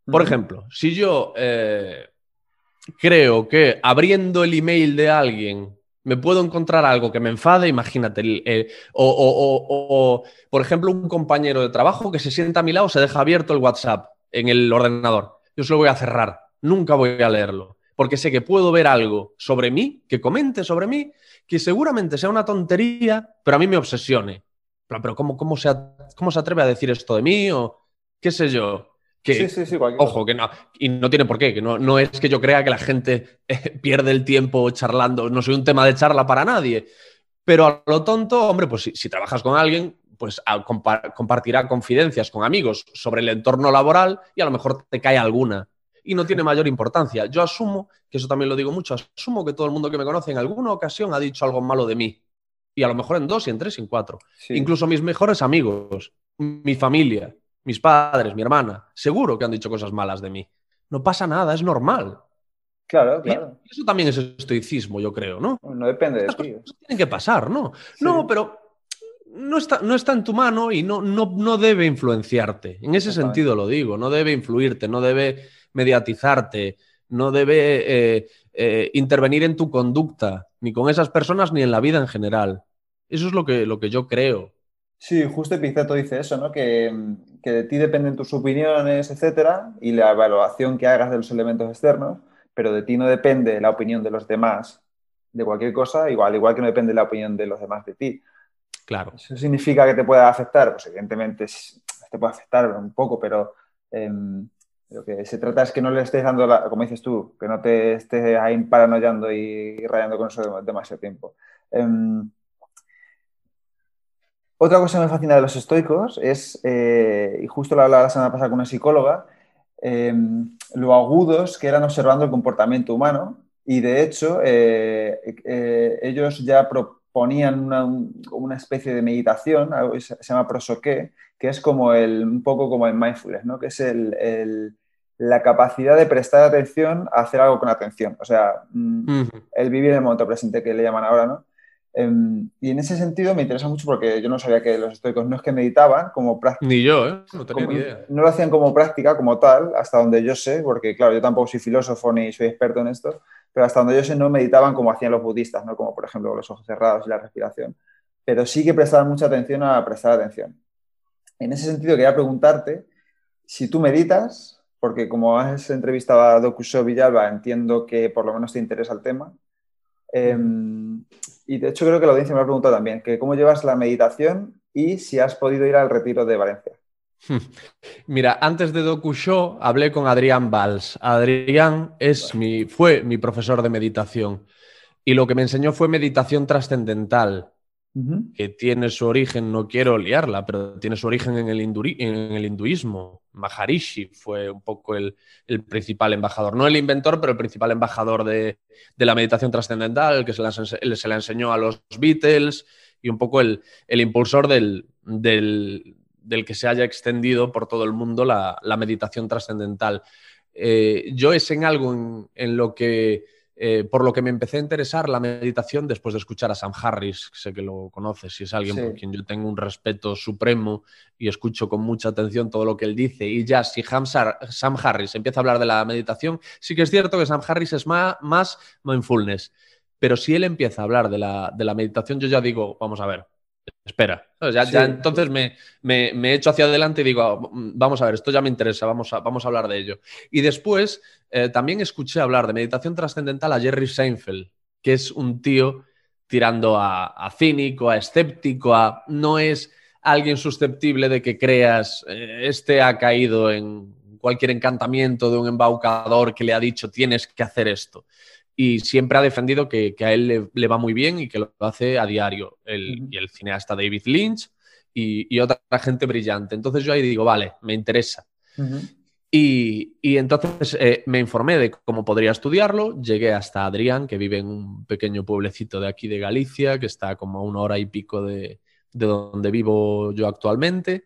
Por ejemplo, si yo eh, creo que abriendo el email de alguien me puedo encontrar algo que me enfade, imagínate, el- o, o- o- o, por ejemplo, un compañero de trabajo que se sienta a mi lado, se deja abierto el WhatsApp en el ordenador. Yo se lo voy a cerrar, nunca voy a leerlo, porque sé que puedo ver algo sobre mí, que comente sobre mí, que seguramente sea una tontería, pero a mí me obsesione. Pero, ¿cómo, cómo, se, ¿cómo se atreve a decir esto de mí? O qué sé yo. Que, Sí, sí, sí, Ojo, que no, y no tiene por qué, que no, no es que yo crea que la gente eh, [LAUGHS] pierde el tiempo charlando, no soy un tema de charla para nadie, pero a lo tonto, hombre, pues si, si trabajas con alguien, pues a- compa- compartirá confidencias con amigos sobre el entorno laboral y a lo mejor te cae alguna y no tiene mayor importancia. Yo asumo, que eso también lo digo mucho, asumo que todo el mundo que me conoce en alguna ocasión ha dicho algo malo de mí y a lo mejor en dos y en tres y en cuatro. Sí. Incluso mis mejores amigos, mi familia, mis padres, mi hermana, seguro que han dicho cosas malas de mí. No pasa nada, es normal. Claro, claro. Y eso también es estoicismo, yo creo, ¿no? No depende de ti. cosas tienen que pasar, ¿no? Sí. No, pero no está, no está en tu mano y no, no, no debe influenciarte. En ese sentido lo digo, no debe influirte, no debe mediatizarte, no debe eh, eh, intervenir en tu conducta, ni con esas personas ni en la vida en general. Eso es lo que, lo que yo creo. Sí, justo Epicteto dice eso, ¿no? Que, que de ti dependen tus opiniones, etcétera, y la evaluación que hagas de los elementos externos, pero de ti no depende la opinión de los demás de cualquier cosa, igual, igual que no depende la opinión de los demás de ti. Claro. ¿Eso significa que te pueda afectar? Pues evidentemente te puede afectar un poco, pero em, lo que se trata es que no le estés dando, la- como dices tú, que no te estés ahí paranoiando y rayando con eso dem- demasiado tiempo. Em, otra cosa que me fascina de los estoicos es, eh, y justo lo hablaba la semana pasada con una psicóloga, em, lo agudos que eran observando el comportamiento humano y de hecho eh, eh, ellos ya proponían una, un- una especie de meditación, se, llama prosoqué, que es como el, un poco como el mindfulness, ¿no? que es el- la capacidad de prestar atención a hacer algo con atención. O sea, mm, el vivir en el momento presente que le llaman ahora, ¿no? Em, y en ese sentido me interesa mucho porque yo no sabía que los estoicos no es que meditaban como práctica. Ni yo, ¿eh? No tenía Como- ni idea. no lo hacían como práctica, como tal, hasta donde yo sé, porque claro, yo tampoco soy filósofo ni soy experto en esto, pero hasta donde yo sé no meditaban como hacían los budistas, ¿no? Como por ejemplo los ojos cerrados y la respiración. Pero sí que prestaban mucha atención a prestar atención. En ese sentido quería preguntarte si tú meditas, porque como has entrevistado a Dokusho Villalba, entiendo que por lo menos te interesa el tema. Eh, y de hecho creo que la audiencia me lo ha preguntado también, que cómo llevas la meditación y si has podido ir al retiro de Valencia. [LAUGHS] Mira, antes de Doku Show hablé con Adrián Valls. Adrián es mi, fue mi profesor de meditación y lo que me enseñó fue meditación trascendental, Que tiene su origen, no quiero liarla, pero tiene su origen en el, en el hinduismo. Maharishi fue un poco el, el principal embajador, no el inventor, pero el principal embajador de, de la meditación trascendental, que se la, se la enseñó a los Beatles y un poco el, el impulsor del, del, del que se haya extendido por todo el mundo la, la meditación trascendental. Eh, yo es en algo en lo que, eh, por lo que me empecé a interesar la meditación después de escuchar a Sam Harris, que sé que lo conoces, y es alguien Sí. por quien yo tengo un respeto supremo y escucho con mucha atención todo lo que él dice. Y ya, si Hamsar- Sam Harris empieza a hablar de la meditación, sí que es cierto que Sam Harris es más, más mindfulness. Pero si él empieza a hablar de la, de la meditación, yo ya digo, vamos a ver, espera. Ya, entonces me, me, me, echo hacia adelante y digo, ah, vamos a ver, esto ya me interesa, vamos a, vamos a hablar de ello. Y después eh, también escuché hablar de meditación trascendental a Jerry Seinfeld, que es un tío tirando a, cínico, a escéptico, a no es alguien susceptible de que creas, eh, este ha caído en cualquier encantamiento de un embaucador que le ha dicho tienes que hacer esto y siempre ha defendido que, a él le, va muy bien y que lo hace a diario. El, Y el cineasta David Lynch y, otra gente brillante. Entonces yo ahí digo, vale, me interesa. y, entonces eh, me informé de cómo podría estudiarlo. Llegué hasta Adrián, que vive en un pequeño pueblecito de aquí de Galicia, que está como a una hora y pico de, donde vivo yo actualmente.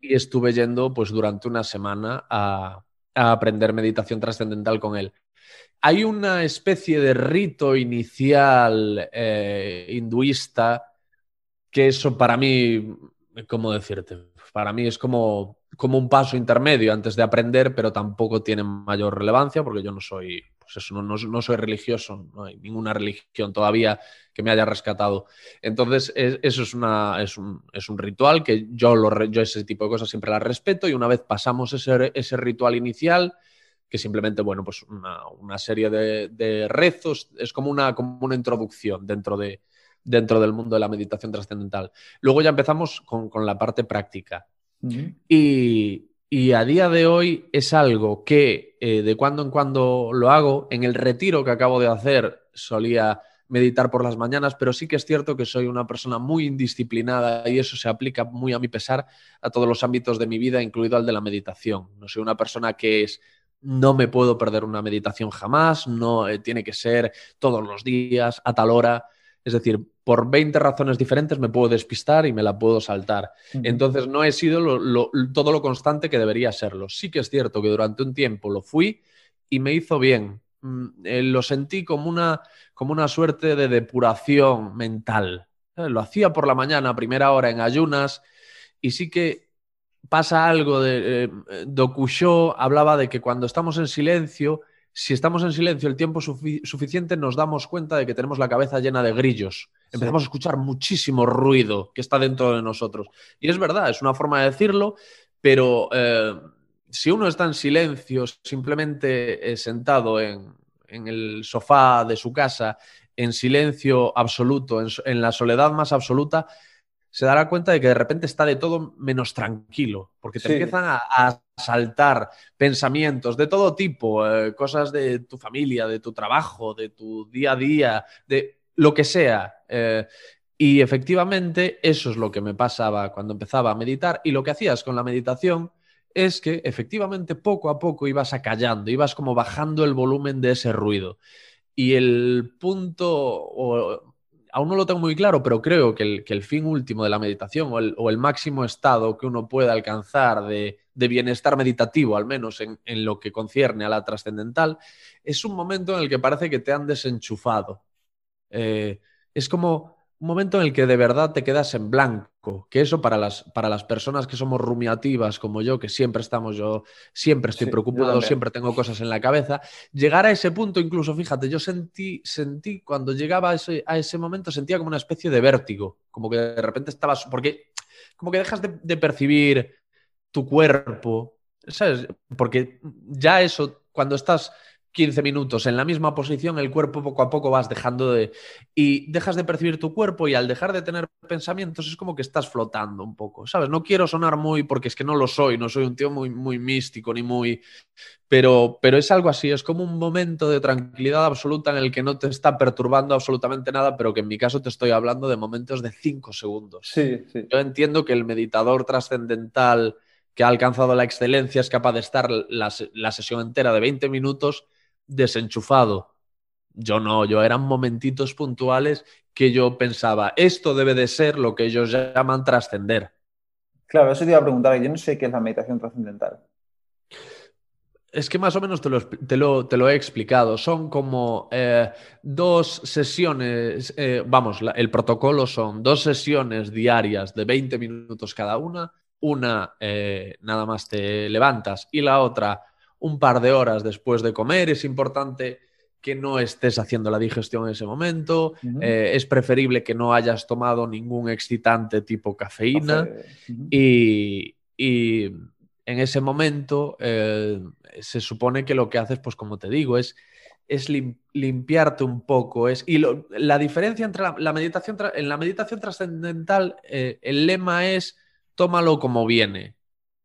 Y estuve yendo pues durante una semana a aprender meditación trascendental con él hay una especie de rito inicial eh, hinduista que eso para mí, ¿cómo decirte? Para mí es como, como un paso intermedio antes de aprender, pero tampoco tiene mayor relevancia porque yo no soy, pues eso, no, soy religioso, no hay ninguna religión todavía que me haya rescatado. Entonces, eso es, una, es, un, es un ritual que yo, lo, yo ese tipo de cosas siempre las respeto y una vez pasamos ese, ese ritual inicial, que simplemente, bueno, pues una, serie de, rezos, es como una, como una introducción dentro, de, dentro del mundo de la meditación trascendental. Luego ya empezamos con, la parte práctica. y, a día de hoy es algo que eh, de cuando en cuando lo hago. En el retiro que acabo de hacer solía meditar por las mañanas, pero sí que es cierto que soy una persona muy indisciplinada y eso se aplica muy a mi pesar a todos los ámbitos de mi vida, incluido al de la meditación. No soy una persona que es no me puedo perder una meditación jamás, no eh, tiene que ser todos los días, a tal hora. Es decir, por 20 razones diferentes me puedo despistar y me la puedo saltar. Entonces no he sido todo lo constante que debería serlo. Sí que es cierto que durante un tiempo lo fui y me hizo bien. Mm, eh, lo sentí como una, como una suerte de depuración mental. Eh, lo hacía por la mañana, a primera hora en ayunas, y sí que pasa algo de eh, hablaba de que cuando estamos en silencio, si estamos en silencio el tiempo suficiente, nos damos cuenta de que tenemos la cabeza llena de grillos. Empezamos a escuchar muchísimo ruido que está dentro de nosotros. Y es verdad, es una forma de decirlo, pero eh, si uno está en silencio, simplemente eh, sentado en, el sofá de su casa, en silencio absoluto, en la soledad más absoluta, se dará cuenta de que de repente está de todo menos tranquilo, porque te empiezan a, saltar pensamientos de todo tipo, eh, cosas de tu familia, de tu trabajo, de tu día a día, de lo que sea. Eh, y efectivamente eso es lo que me pasaba cuando empezaba a meditar y lo que hacías con la meditación es que efectivamente poco a poco ibas acallando, ibas como bajando el volumen de ese ruido. Y el punto, aún no lo tengo muy claro, pero creo que el, fin último de la meditación o el, máximo estado que uno puede alcanzar de, bienestar meditativo, al menos en, lo que concierne a la trascendental, es un momento en el que parece que te han desenchufado. Eh, es como un momento en el que de verdad te quedas en blanco, que eso para las, para las personas que somos rumiativas como yo, que siempre estamos, yo siempre estoy preocupado, siempre tengo cosas en la cabeza, llegar a ese punto, incluso fíjate, yo sentí, sentí cuando llegaba a ese, a ese momento, sentía como una especie de vértigo, como que de repente estabas, porque como que dejas de, de percibir tu cuerpo, ¿sabes? Porque ya eso, cuando estás 15 minutos en la misma posición, el cuerpo poco a poco vas dejando de... Y dejas de percibir tu cuerpo y al dejar de tener pensamientos es como que estás flotando un poco, ¿sabes? No quiero sonar muy, porque es que no lo soy, no soy un tío muy, muy místico ni muy... Pero, pero es algo así, es como un momento de tranquilidad absoluta en el que no te está perturbando absolutamente nada, pero que en mi caso te estoy hablando de momentos de 5 segundos. Sí, sí. Yo entiendo que el meditador trascendental que ha alcanzado la excelencia es capaz de estar la, la sesión entera de 20 minutos desenchufado. Yo no, yo eran momentitos puntuales que yo pensaba, esto debe de ser lo que ellos llaman trascender. Claro, eso te iba a preguntar, yo no sé qué es la meditación trascendental. Es que más o menos te lo, te lo, he explicado. Son como eh, dos sesiones, eh, vamos, el protocolo son dos sesiones diarias de 20 minutos cada una. Una eh, nada más te levantas y la otra un par de horas después de comer. Es importante que no estés haciendo la digestión en ese momento, eh, es preferible que no hayas tomado ningún excitante tipo cafeína y, en ese momento eh, se supone que lo que haces, pues como te digo, es, es limpiarte un poco. Es, y la diferencia entre la, meditación, en la meditación trascendental, eh, el lema es tómalo como viene.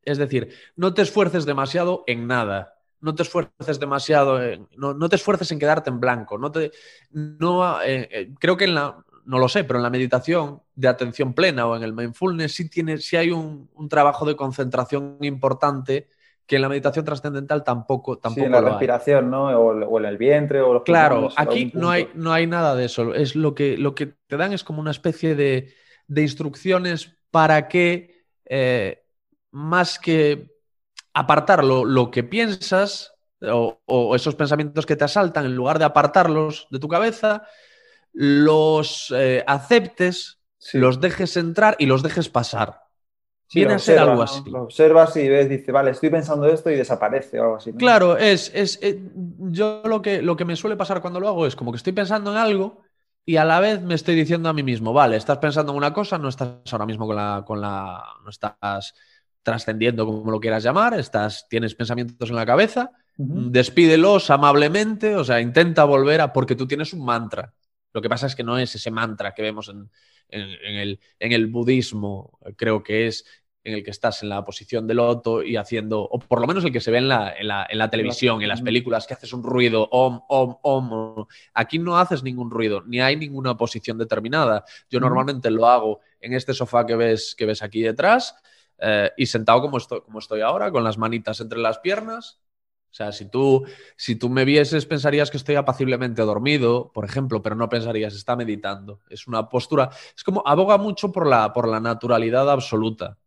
Es decir, no te esfuerces demasiado en nada no te esfuerces demasiado, no, te esfuerces en quedarte en blanco. No te, no, eh, eh, creo que en la, no lo sé, pero en la meditación de atención plena o en el mindfulness sí, tiene, sí hay un, trabajo de concentración importante que en la meditación trascendental tampoco, tampoco sí, en la respiración, ¿no? O, en el vientre o los Claro, aquí no hay, no hay nada de eso. Es lo que, lo que te dan es como una especie de, instrucciones para que eh, más que apartar lo, que piensas o, esos pensamientos que te asaltan, en lugar de apartarlos de tu cabeza, los eh, aceptes, los dejes entrar y los dejes pasar. Viene a ser algo así. Lo observas y ves, dice, vale, estoy pensando esto y desaparece o algo así. Claro, es, es, eh, yo lo que, lo que me suele pasar cuando lo hago es como que estoy pensando en algo y a la vez me estoy diciendo a mí mismo, vale, estás pensando en una cosa, no estás ahora mismo con la, con la, no estás trascendiendo, como lo quieras llamar, estás, tienes pensamientos en la cabeza, despídelos amablemente, o sea, intenta volver a, porque tú tienes un mantra. Lo que pasa es que no es ese mantra que vemos en, el, en el budismo, creo que es en el que estás en la posición del loto y haciendo, o por lo menos el que se ve en la, en la, en la televisión, en las películas, que haces un ruido, om, om, om. Aquí no haces ningún ruido, ni hay ninguna posición determinada. Yo normalmente lo hago en este sofá que ves, que ves aquí detrás, eh, y sentado como estoy, como estoy ahora, con las manitas entre las piernas. O sea, si tú, si tú me vieses, pensarías que estoy apaciblemente dormido, por ejemplo, pero no pensarías, está meditando. Es una postura, es como aboga mucho por la, por la naturalidad absoluta.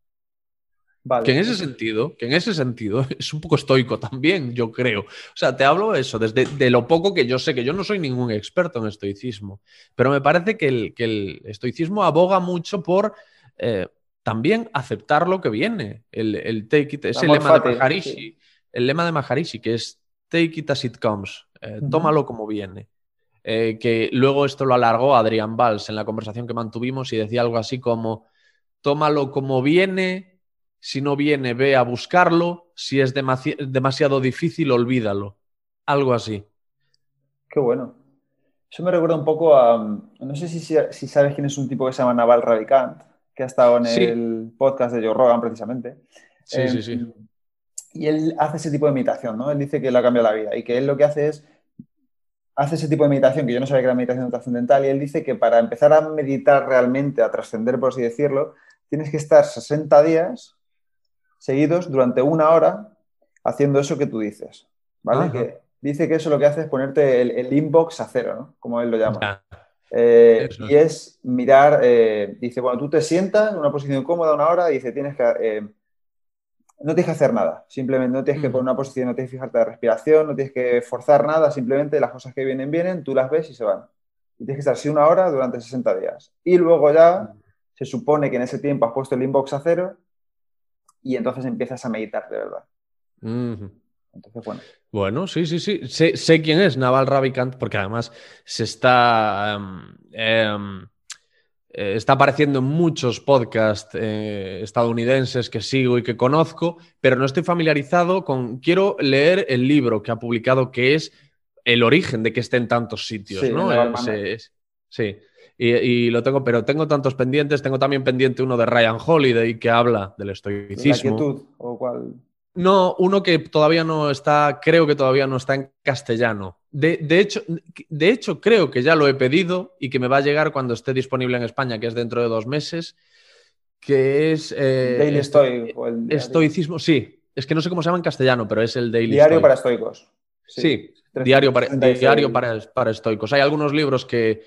Que en ese sentido, que en ese sentido [LAUGHS] es un poco estoico también, yo creo. O sea, te hablo eso, desde de lo poco que yo sé, que yo no soy ningún experto en estoicismo, pero me parece que el, que el estoicismo aboga mucho por eh, también aceptar lo que viene. El, take it, es el lema de Maharishi. El lema de Maharishi, que es take it as it comes. Eh, tómalo como viene. Eh, que luego esto lo alargó Adrián Valls en la conversación que mantuvimos y decía algo así como, tómalo como viene, si no viene, ve a buscarlo, si es demasiado difícil, olvídalo. Algo así. Qué bueno. Eso me recuerda un poco a, no sé si, si sabes quién es un tipo que se llama Naval Ravikant que ha estado en el podcast de Joe Rogan precisamente. Sí, sí, sí. Em, y él hace ese tipo de meditación, ¿no? Él dice que le ha cambiado la vida y que él lo que hace es, hace ese tipo de meditación, que yo no sabía que era meditación trascendental, y él dice que para empezar a meditar realmente, a trascender, por así decirlo, tienes que estar 60 días seguidos durante una hora haciendo eso que tú dices, ¿vale? Que dice que eso lo que hace es ponerte el, inbox a cero, ¿no? Como él lo llama. Eh, y es mirar, eh, dice, bueno, tú te sientas en una posición cómoda una hora y dice, tienes que, eh, no tienes que hacer nada, simplemente no tienes que poner una posición, no tienes que fijarte de respiración, no tienes que forzar nada, simplemente las cosas que vienen, vienen, tú las ves y se van. Y tienes que estar así una hora durante 60 días. Y luego ya se supone que en ese tiempo has puesto el inbox a cero y entonces empiezas a meditar de verdad. Entonces, bueno. Bueno, sí, sí, sí. Sé, quién es Naval Ravikant, porque además se está. Em, em, eh, está apareciendo en muchos podcasts eh, estadounidenses que sigo y que conozco, pero no estoy familiarizado con. Quiero leer el libro que ha publicado, que es el origen de que esté en tantos sitios, sí, ¿no? sí. Y, lo tengo, pero tengo tantos pendientes. Tengo también pendiente uno de Ryan Holiday que habla del estoicismo. ¿La quietud, o cuál? No, uno que todavía no está, creo que todavía no está en castellano. De, hecho, de hecho, creo que ya lo he pedido y que me va a llegar cuando esté disponible en España, que es dentro de dos meses, que es... Eh, Daily Stoic. estoicismo, sí. Es que no sé cómo se llama en castellano, pero es el Daily Diario para estoicos. Sí, diario, para, diario para, para, estoicos. Hay algunos libros que,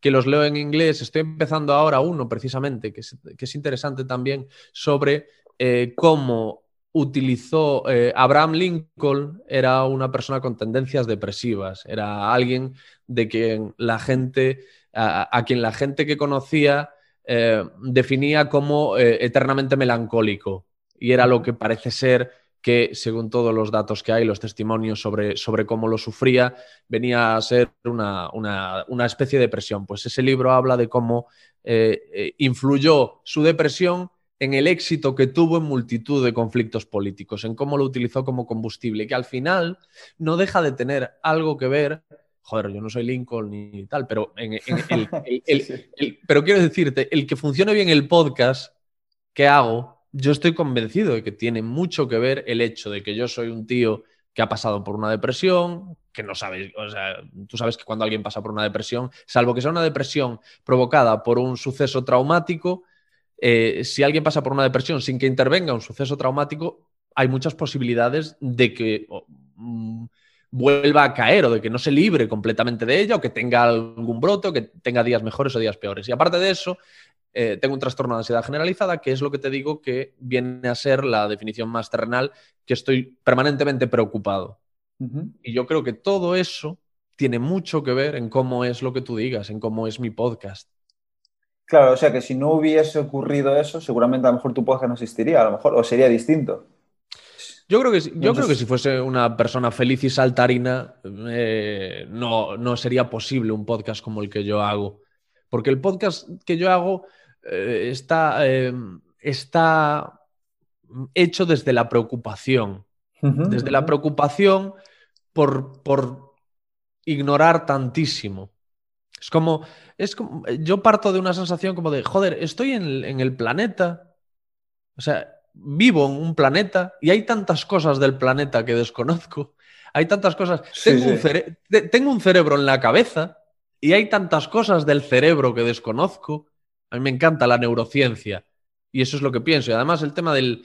que, los leo en inglés. Estoy empezando ahora uno, precisamente, que es, que es interesante también, sobre eh, cómo utilizó, eh, Abraham Lincoln era una persona con tendencias depresivas, era alguien de quien la gente, a, quien la gente que conocía eh, definía como eh, eternamente melancólico. Y era lo que parece ser que según todos los datos que hay, los testimonios sobre, sobre cómo lo sufría, venía a ser una, especie de depresión. Pues ese libro habla de cómo influyó su depresión en el éxito que tuvo en multitud de conflictos políticos, en cómo lo utilizó como combustible, que al final no deja de tener algo que ver joder, yo no soy Lincoln ni tal, pero, en, [LAUGHS] pero quiero decirte, el que funcione bien el podcast que hago yo estoy convencido de que tiene mucho que ver el hecho de que yo soy un tío que ha pasado por una depresión, que no sabes, o sea, tú sabes que cuando alguien pasa por una depresión, salvo que sea una depresión provocada por un suceso traumático, eh, si alguien pasa por una depresión sin que intervenga un suceso traumático, hay muchas posibilidades de que mm, vuelva a caer o de que no se libre completamente de ella o que tenga algún brote o que tenga días mejores o días peores. Y aparte de eso, eh, tengo un trastorno de ansiedad generalizada, que es lo que te digo que viene a ser la definición más terrenal, que estoy permanentemente preocupado. Y yo creo que todo eso tiene mucho que ver en cómo es lo que tú digas, en cómo es mi podcast. Claro, o sea que si no hubiese ocurrido eso, seguramente a lo mejor tu podcast no existiría, a lo mejor, o sería distinto. Yo creo que, yo creo que si fuese una persona feliz y saltarina, eh, no, no sería posible un podcast como el que yo hago. Porque el podcast que yo hago eh, está, em, está hecho desde la preocupación. desde la preocupación por, por, ignorar tantísimo. Es como, es como, yo parto de una sensación como de, joder, estoy en el, planeta, o sea, vivo en un planeta y hay tantas cosas del planeta que desconozco, hay tantas cosas, tengo, Un tengo un cerebro en la cabeza y hay tantas cosas del cerebro que desconozco a mí me encanta la neurociencia y eso es lo que pienso. Y además el tema del,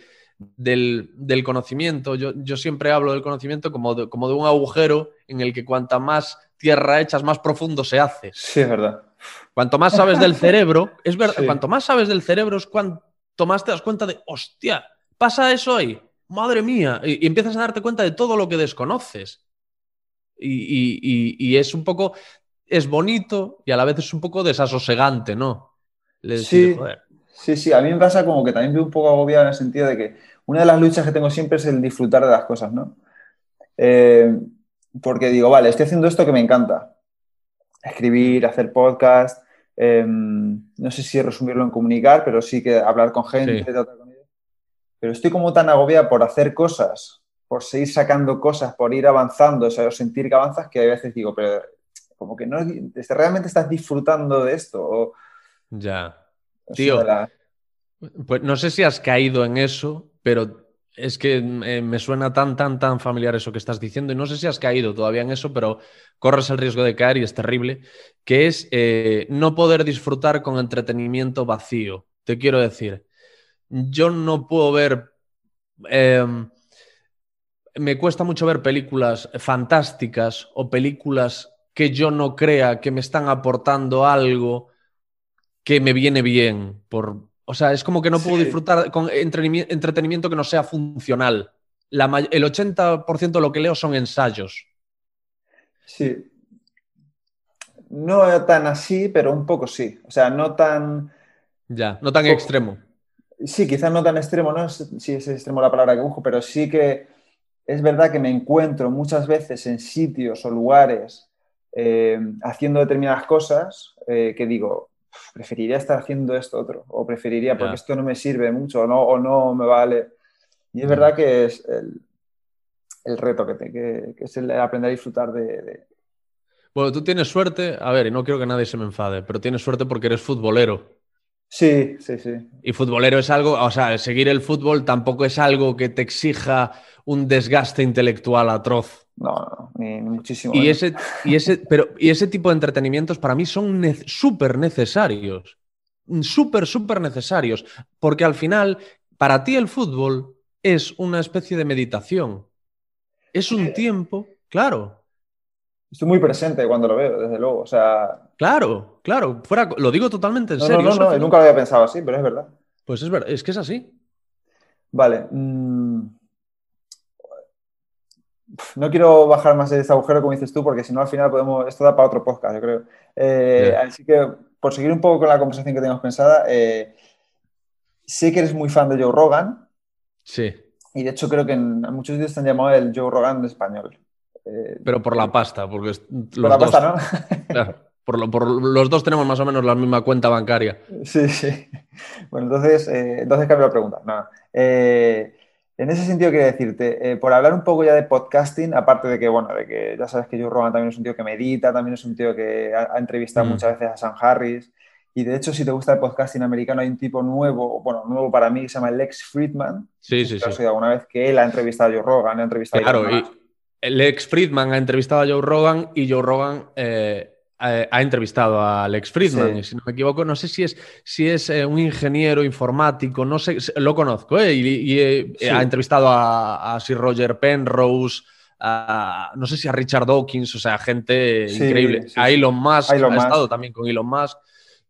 conocimiento, yo, siempre hablo del conocimiento como de, como de un agujero en el que cuanta más tierra echas, más profundo se hace. Sí, es verdad. Cuanto más sabes del cerebro, es verdad, cuanto más sabes del cerebro es cuanto más te das cuenta de, hostia, pasa eso ahí, madre mía, y, empiezas a darte cuenta de todo lo que desconoces. Y, y, es un poco, es bonito y a la vez es un poco desasosegante, ¿no? sí, sí, sí, a mí me pasa como que también veo un poco agobiado en el sentido de que una de las luchas que tengo siempre es el disfrutar de las cosas, ¿no? Eh, porque digo, vale, estoy haciendo esto que me encanta. Escribir, hacer podcast, em, no sé si resumirlo en comunicar, pero sí que hablar con gente, Pero estoy como tan agobiado por hacer cosas, por seguir sacando cosas, por ir avanzando, o sea, sentir que avanzas, que a veces digo, pero como que no, realmente estás disfrutando de esto. O, ya. Tío, pues no sé si has caído en eso, pero es que eh, me suena tan, tan, tan familiar eso que estás diciendo y no sé si has caído todavía en eso, pero corres el riesgo de caer y es terrible, que es eh, no poder disfrutar con entretenimiento vacío. Te quiero decir, yo no puedo ver... Em, me cuesta mucho ver películas fantásticas o películas que yo no crea que me están aportando algo que me viene bien. Por, o sea, es como que no puedo disfrutar con entretenimiento que no sea funcional. La, el 80% de lo que leo son ensayos. Sí. No tan así, pero un poco sí. O sea, no tan... Ya, no tan extremo. Sí, quizás no tan extremo, no sé si es extremo la palabra que busco, pero sí que es verdad que me encuentro muchas veces en sitios o lugares eh, haciendo determinadas cosas eh, que digo, preferiría estar haciendo esto otro, o preferiría porque esto no me sirve mucho o no, o no me vale. Y es verdad que es el, reto que, te, que, es el aprender a disfrutar de, Bueno, tú tienes suerte, a ver, y no quiero que nadie se me enfade, pero tienes suerte porque eres futbolero. Sí, sí, sí. Y futbolero es algo, o sea, seguir el fútbol tampoco es algo que te exija un desgaste intelectual atroz. No, ni, muchísimo. Y ese, y, ese, pero, y ese tipo de entretenimientos para mí son súper necesarios. Súper, súper necesarios. Porque al final, para ti el fútbol es una especie de meditación. Es un tiempo, claro. Estoy muy presente cuando lo veo, desde luego. O sea. Claro, claro. Fuera, lo digo totalmente en serio. No, no, no, nunca lo había pensado así, pero es verdad. Pues es verdad, es que es así. Vale. Mm, no quiero bajar más de este agujero como dices tú, porque si no al final podemos, esto da para otro podcast, yo creo. Eh, así que por seguir un poco con la conversación que tenemos pensada, eh, sé que eres muy fan de Joe Rogan. Sí. Y de hecho creo que en, muchos sitios se han llamado el Joe Rogan de español. Eh, Pero por la pasta, porque por la pasta, ¿no? [LAUGHS] claro, por, los dos tenemos más o menos la misma cuenta bancaria. Sí, sí. Bueno, entonces, entonces cambio la pregunta. No. Eh, en ese sentido, quiero decirte, por hablar un poco ya de podcasting, aparte de que, bueno, de que ya sabes que Joe Rogan también es un tío que medita, también es un tío que ha, entrevistado mm. muchas veces a Sam Harris. Y de hecho, si te gusta el podcasting americano, hay un tipo nuevo, bueno, nuevo para mí, que se llama Lex Friedman. Sí, sí, sí. alguna vez que él ha entrevistado a Joe Rogan, ha entrevistado claro, a Claro, y Lex Friedman ha entrevistado a Joe Rogan y Joe Rogan eh, ha entrevistado a Lex Friedman, si no me equivoco. No sé si es, si es eh, un ingeniero informático, no sé, lo conozco, ¿eh? y, ha entrevistado a, Sir Roger Penrose. no sé si a Richard Dawkins, o sea, gente increíble. a Elon Musk, ha estado también con Elon Musk.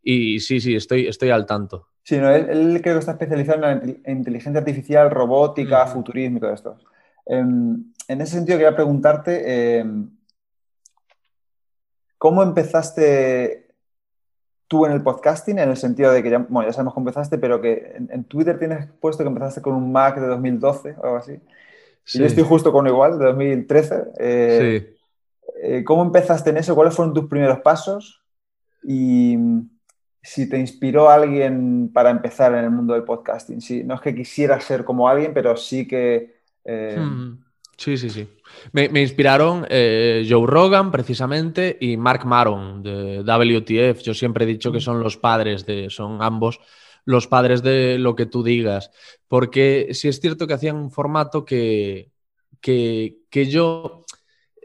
Y sí, sí, estoy, estoy al tanto. Sí, no, él, creo que está especializado en, inteligencia artificial, robótica, futurismo y todo esto. Em, en ese sentido, quería preguntarte, em, ¿cómo empezaste tú en el podcasting? En el sentido de que ya, bueno, ya sabemos cómo empezaste, pero que en, Twitter tienes puesto que empezaste con un Mac de 2012 o algo así. Sí. yo estoy justo con igual, de 2013. Eh, sí. Eh, ¿Cómo empezaste en eso? ¿Cuáles fueron tus primeros pasos? Y si te inspiró alguien para empezar en el mundo del podcasting. Sí, no es que quisiera ser como alguien, pero sí que... Eh, hmm. Sí, sí, sí. Me, inspiraron eh, Joe Rogan, precisamente, y Mark Maron, de WTF. Yo siempre he dicho que son los padres de... Son ambos los padres de lo que tú digas. Porque sí es cierto que hacían un formato que, que, que yo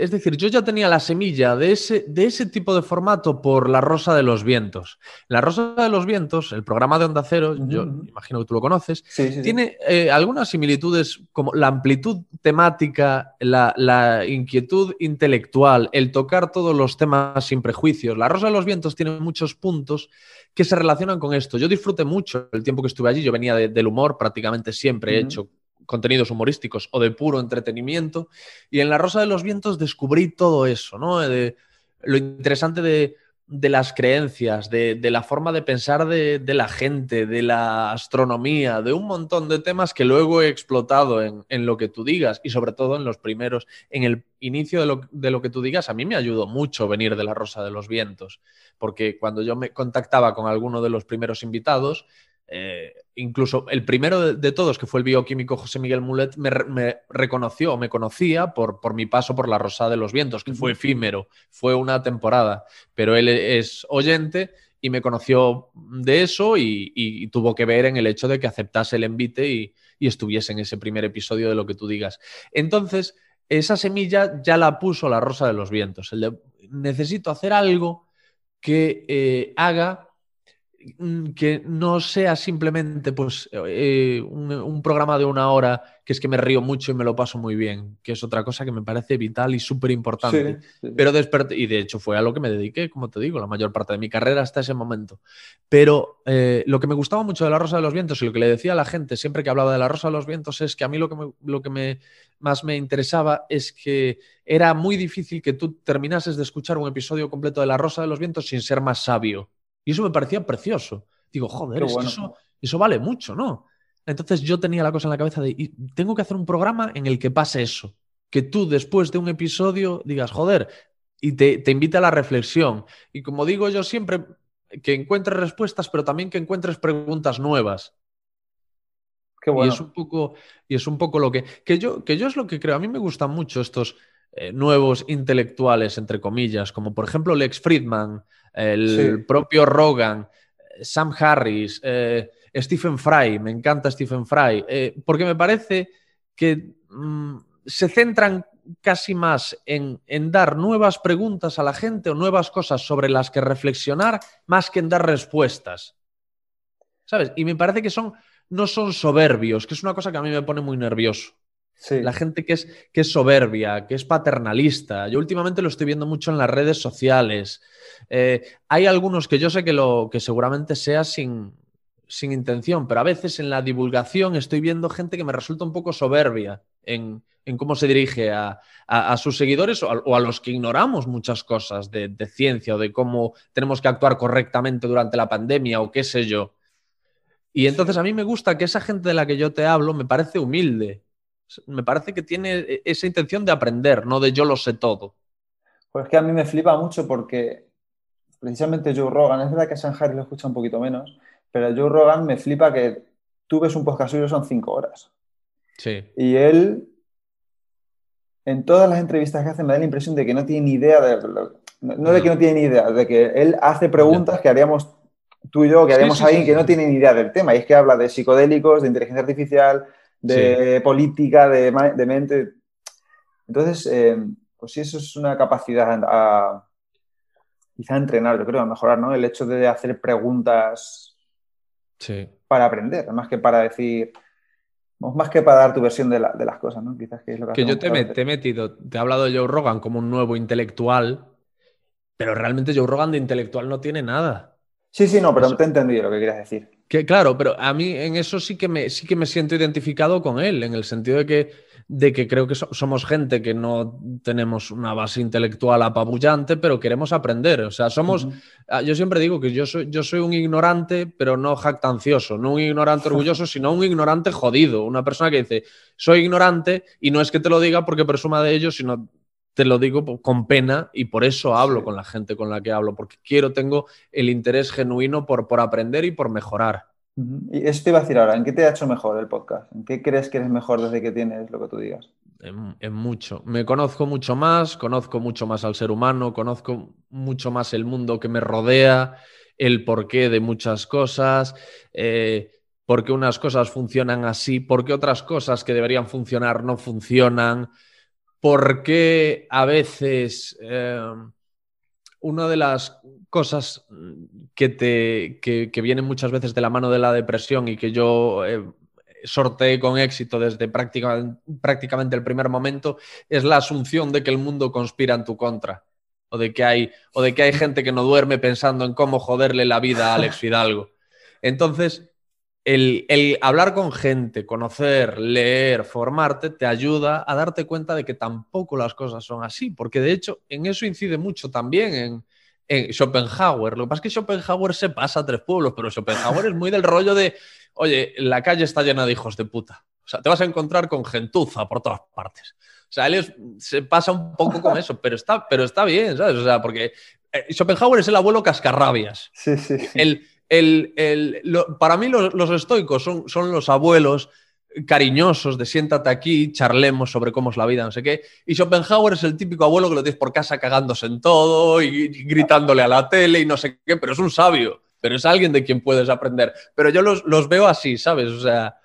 es decir, yo ya tenía la semilla de ese, de ese tipo de formato por La Rosa de los Vientos. La Rosa de los Vientos, el programa de Onda Cero, yo imagino que tú lo conoces, tiene eh, algunas similitudes como la amplitud temática, la, inquietud intelectual, el tocar todos los temas sin prejuicios. La Rosa de los Vientos tiene muchos puntos que se relacionan con esto. Yo disfruté mucho el tiempo que estuve allí, yo venía del humor prácticamente siempre, he hecho contenidos humorísticos o de puro entretenimiento. Y en La Rosa de los Vientos descubrí todo eso, ¿no? De, lo interesante de, las creencias, de, la forma de pensar de, la gente, de la astronomía, de un montón de temas que luego he explotado en, lo que tú digas y sobre todo en los primeros, en el inicio de lo, de lo que tú digas, a mí me ayudó mucho venir de La Rosa de los Vientos, porque cuando yo me contactaba con alguno de los primeros invitados, eh, incluso el primero de, todos, que fue el bioquímico José Miguel Mulet, me, reconoció, me conocía por, por, mi paso por la Rosada de los Vientos, que fue efímero, fue una temporada, pero él es oyente y me conoció de eso y, tuvo que ver en el hecho de que aceptase el envite y, estuviese en ese primer episodio de lo que tú digas. Entonces, esa semilla ya la puso la Rosa de los Vientos, el de necesito hacer algo que eh, haga que no sea simplemente pues, eh, un, programa de una hora que es que me río mucho y me lo paso muy bien, que es otra cosa que me parece vital y súper importante. Pero y de hecho fue a lo que me dediqué, como te digo, la mayor parte de mi carrera hasta ese momento. Pero eh, lo que me gustaba mucho de La Rosa de los Vientos y lo que le decía a la gente siempre que hablaba de La Rosa de los Vientos es que a mí lo que, lo que me, más me interesaba es que era muy difícil que tú terminases de escuchar un episodio completo de La Rosa de los Vientos sin ser más sabio. Y eso me parecía precioso. Digo, joder, eso, vale mucho, ¿no? Entonces yo tenía la cosa en la cabeza de, tengo que hacer un programa en el que pase eso. Que tú después de un episodio digas, joder, y te, te invita a la reflexión. Y como digo yo siempre, que encuentres respuestas, pero también que encuentres preguntas nuevas. Qué bueno. Y es un poco, y es un poco lo que, que yo, que yo es lo que creo. A mí me gustan mucho estos eh, nuevos intelectuales, entre comillas, como por ejemplo Lex Friedman, el propio Rogan, Sam Harris, eh, Stephen Fry, me encanta Stephen Fry, eh, porque me parece que mm, se centran casi más en, dar nuevas preguntas a la gente o nuevas cosas sobre las que reflexionar más que en dar respuestas. ¿Sabes? Y me parece que son, no son soberbios, que es una cosa que a mí me pone muy nervioso. La gente que es, que es soberbia, que es paternalista. Yo últimamente lo estoy viendo mucho en las redes sociales. Eh, hay algunos que yo sé que, lo, que seguramente sea sin, sin intención, pero a veces en la divulgación estoy viendo gente que me resulta un poco soberbia en, cómo se dirige a, sus seguidores o a, los que ignoramos muchas cosas de, de, ciencia o de cómo tenemos que actuar correctamente durante la pandemia o qué sé yo. Y entonces a mí me gusta que esa gente de la que yo te hablo me parece humilde Me parece que tiene e, esa intención de aprender, no de yo lo sé todo. Pues es que a mí me flipa mucho porque precisamente Joe Rogan, es verdad que San lo escucha un poquito menos, pero Joe Rogan me flipa que tú ves un podcast suyo son cinco horas. Sí. Y él, en todas las entrevistas que hace, me da la impresión de que no tiene ni idea de... No, de que no tiene ni idea, de que él hace preguntas que haríamos tú y yo, que haríamos a alguien que no tiene ni idea del tema. Y es que habla de psicodélicos, de inteligencia artificial, de política, de, de, mente. Entonces, eh, pues sí, eso es una capacidad a, quizá entrenar, yo creo, a mejorar, ¿no? El hecho de hacer preguntas para aprender, más que para decir, más que para dar tu versión de, las cosas, ¿no? Quizás que es lo que... que yo te, he metido, te he hablado de Joe Rogan como un nuevo intelectual, pero realmente Joe Rogan de intelectual no tiene nada. Sí, sí, no, pero no te he entendido lo que quieres decir. Que claro, pero a mí en eso sí que me, sí que me siento identificado con él, en el sentido de que, de que creo que somos gente que no tenemos una base intelectual apabullante, pero queremos aprender. O sea, somos. Ah, yo siempre digo que yo soy, yo soy un ignorante, pero no jactancioso, no un ignorante orgulloso, sino un ignorante jodido. Una persona que dice, soy ignorante, y no es que te lo diga porque presuma de ello, sino te lo digo con pena y por eso hablo con la gente con la que hablo, porque quiero, tengo el interés genuino por, por aprender y por mejorar. Y eso te iba a decir ahora, ¿en qué te ha hecho mejor el podcast? ¿En qué crees que eres mejor desde que tienes lo que tú digas? En, mucho. Me conozco mucho más, conozco mucho más al ser humano, conozco mucho más el mundo que me rodea, el porqué de muchas cosas, eh, por qué unas cosas funcionan así, por qué otras cosas que deberían funcionar no funcionan por qué a veces eh, una de las cosas que, te, que, vienen muchas veces de la mano de la depresión y que yo eh, sorteé con éxito desde prácticamente, prácticamente el primer momento es la asunción de que el mundo conspira en tu contra. O de, que hay, o de que hay gente que no duerme pensando en cómo joderle la vida a Alex [LAUGHS] Fidalgo. Entonces, el, hablar con gente, conocer, leer, formarte, te ayuda a darte cuenta de que tampoco las cosas son así, porque de hecho en eso incide mucho también en, Schopenhauer. Lo que pasa es que Schopenhauer se pasa a tres pueblos, pero Schopenhauer es muy del rollo de, oye, la calle está llena de hijos de puta. O sea, te vas a encontrar con gentuza por todas partes. O sea, él se pasa un poco con eso, pero está, pero está bien, ¿sabes? O sea, porque eh, Schopenhauer es el abuelo cascarrabias. Sí, sí. El, para mí los, estoicos son, son, los abuelos cariñosos de siéntate aquí, charlemos sobre cómo es la vida, no sé qué. Y Schopenhauer es el típico abuelo que lo tienes por casa cagándose en todo y, gritándole a la tele y no sé qué, pero es un sabio, pero es alguien de quien puedes aprender. Pero yo los, veo así, ¿sabes? O sea,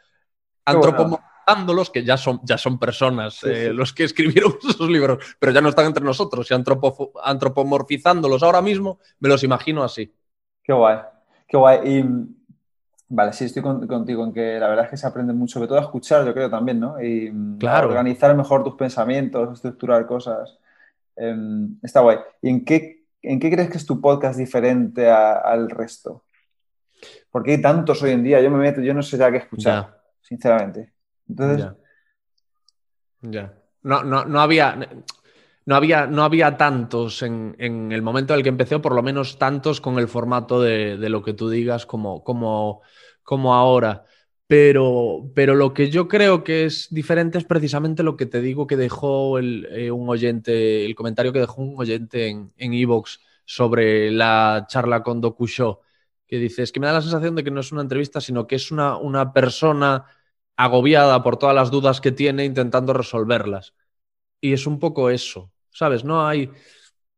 antropomorfizándolos, que ya son, ya son personas, eh, los que escribieron [LAUGHS] esos libros, pero ya no están entre nosotros, y antropomorfizándolos ahora mismo, me los imagino así. Qué guay. Qué guay. Y vale, sí, estoy contigo en que la verdad es que se aprende mucho, sobre todo a escuchar, yo creo también, ¿no? Y claro. organizar mejor tus pensamientos, estructurar cosas. Em, está guay. ¿Y en qué, en qué crees que es tu podcast diferente al resto? Porque hay tantos hoy en día, yo me meto, yo no sé ya qué escuchar, sinceramente. Entonces. Ya. No, no, no había no había, no había tantos en, el momento en el que empecé, por lo menos tantos con el formato de, lo que tú digas como, como, como ahora. Pero, pero, lo que yo creo que es diferente es precisamente lo que te digo que dejó el, eh, un oyente, el comentario que dejó un oyente en Evox sobre la charla con Doku Show, que dice, es que me da la sensación de que no es una entrevista, sino que es una, una persona agobiada por todas las dudas que tiene intentando resolverlas. Y es un poco eso. ¿Sabes? No hay,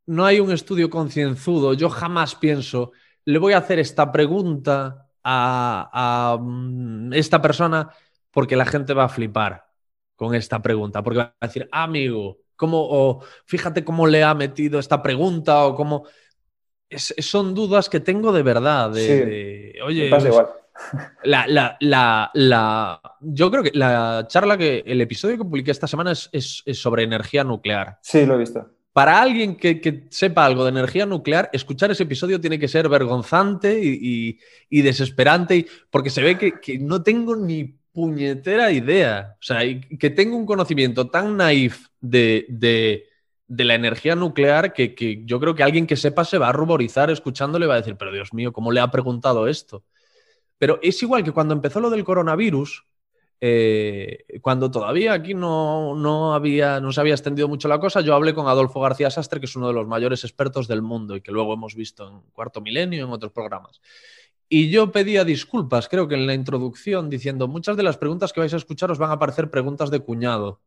no hay un estudio concienzudo. Yo jamás pienso, le voy a hacer esta pregunta a, mm, esta persona porque la gente va a flipar con esta pregunta, porque va a decir, amigo, ¿cómo, o fíjate cómo le ha metido esta pregunta o cómo... son dudas que tengo de verdad. De, oye, La, la, la, yo creo que la charla que el episodio que publiqué esta semana es, sobre energía nuclear. Sí, lo he visto. Para alguien que, sepa algo de energía nuclear, escuchar ese episodio tiene que ser vergonzante y, desesperante, porque se ve que, no tengo ni puñetera idea. O sea, que tengo un conocimiento tan naif de, de, la energía nuclear que, que, yo creo que alguien que sepa se va a ruborizar escuchándole y va a decir, pero Dios mío, ¿cómo le ha preguntado esto? Pero es igual que cuando empezó lo del coronavirus, eh, cuando todavía aquí no, no, había, no se había extendido mucho la cosa, yo hablé con Adolfo García Sastre, que es uno de los mayores expertos del mundo y que luego hemos visto en Cuarto Milenio y en otros programas. Y yo pedía disculpas, creo que en la introducción, diciendo muchas de las preguntas que vais a escuchar os van a parecer preguntas de cuñado.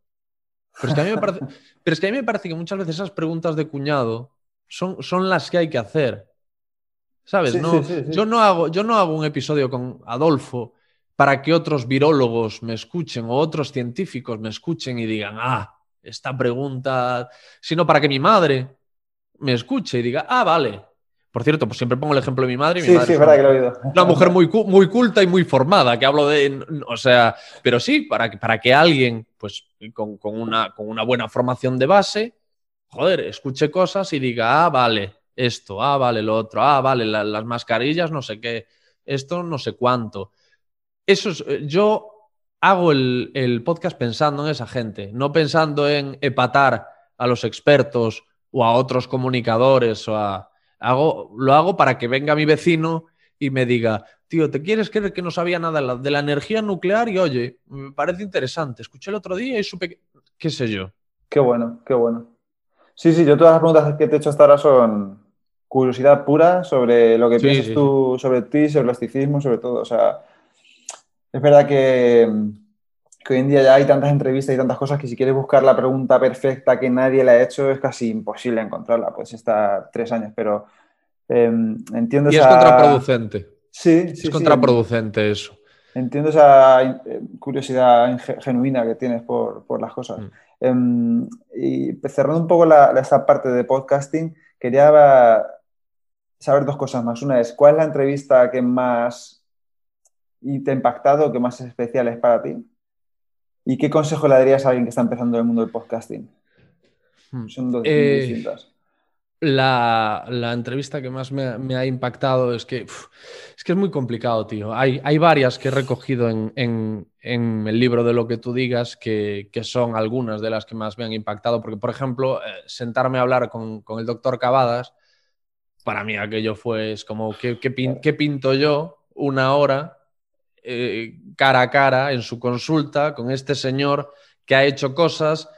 Pero es que a mí me parece, pero es que, a mí me parece que muchas veces esas preguntas de cuñado son, son las que hay que hacer. ¿Sabes? no, Yo, no hago, yo no hago un episodio con Adolfo para que otros virólogos me escuchen o otros científicos me escuchen y digan, ah, esta pregunta, sino para que mi madre me escuche y diga, ah, vale, por cierto, pues siempre pongo el ejemplo de mi madre. mi sí, madre sí, es verdad que lo he oído. Una mujer muy, muy culta y muy formada, que hablo de. O sea, pero sí, para, para que alguien, pues, con, una, con una buena formación de base, joder, escuche cosas y diga, ah, vale, esto, ah, vale, lo otro, ah, vale, las mascarillas, no sé qué, esto, no sé cuánto. Eso es. Eh, yo hago el, el podcast pensando en esa gente, no pensando en epatar a los expertos o a otros comunicadores o a Hago, lo hago para que venga mi vecino y me diga, tío, ¿te quieres creer que no sabía nada de la energía nuclear? Y oye, me parece interesante. Escuché el otro día y supe, qué sé yo. Qué bueno, qué bueno. Sí, sí, yo todas las preguntas que te he hecho hasta ahora son curiosidad pura sobre lo que piensas tú, sobre ti, sobre el elasticismo, sobre todo. O sea, es verdad que que hoy en día ya hay tantas entrevistas y tantas cosas que si quieres buscar la pregunta perfecta que nadie le ha hecho es casi imposible encontrarla. Puedes estar tres años, pero em, entiendo y es contraproducente. Sí, sí. Es contraproducente eso. Entiendo esa eh, curiosidad genuina que tienes por, las cosas. Mm. Em, y cerrando un poco la, esta parte de podcasting, quería saber dos cosas más. Una es, ¿cuál es la entrevista que más te ha impactado, que más especial es para ti? ¿Y qué consejo le darías a alguien que está empezando en el mundo del podcasting? Hmm. Son dos eh, distintas. La, entrevista que más me, ha impactado es que, es que es muy complicado, tío. Hay, hay varias que he recogido en, el libro de lo que tú digas, que, son algunas de las que más me han impactado. Porque, por ejemplo, eh, sentarme a hablar con, el doctor Cavadas, para mí aquello fue es como, ¿qué, qué pinto yo una hora eh, cara a cara en su consulta con este señor que ha hecho cosas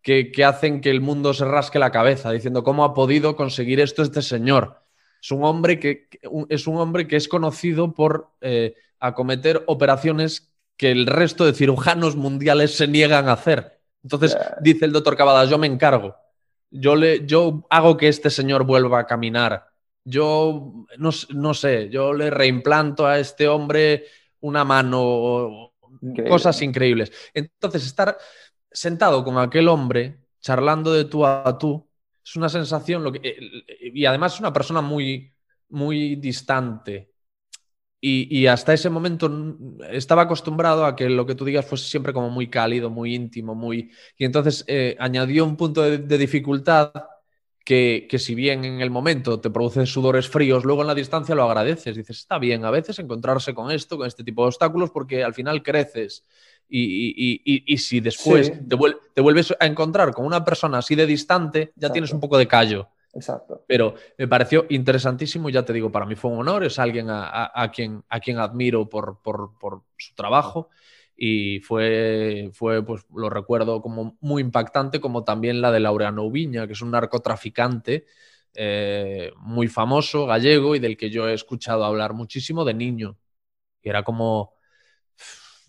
que, hacen que el mundo se rasque la cabeza, diciendo cómo ha podido conseguir esto este señor. Es un hombre que, es, un hombre que es conocido por eh, acometer operaciones que el resto de cirujanos mundiales se niegan a hacer. Entonces, dice el doctor Cavadas, yo me encargo. Yo, le, yo hago que este señor vuelva a caminar. Yo no, no sé, yo le reimplanto a este hombre una mano, cosas increíbles. Entonces, estar sentado con aquel hombre, charlando de tú a tú, es una sensación, lo que, y además es una persona muy, muy distante. Y, hasta ese momento estaba acostumbrado a que lo que tú digas fuese siempre como muy cálido, muy íntimo, muy... Y entonces eh, añadió un punto de dificultad que, si bien en el momento te produce sudores fríos, luego en la distancia lo agradeces. Dices, está bien a veces encontrarse con esto, con este tipo de obstáculos, porque al final creces. Y, si después te, vuelves a encontrar con una persona así de distante, ya tienes un poco de callo. Exacto. Pero me pareció interesantísimo, ya te digo, para mí fue un honor, es alguien a, quien, a quien admiro por, por su trabajo y fue, fue, pues lo recuerdo como muy impactante, como también la de Laureano Ubiña, que es un narcotraficante eh, muy famoso, gallego, y del que yo he escuchado hablar muchísimo de niño. Y era como,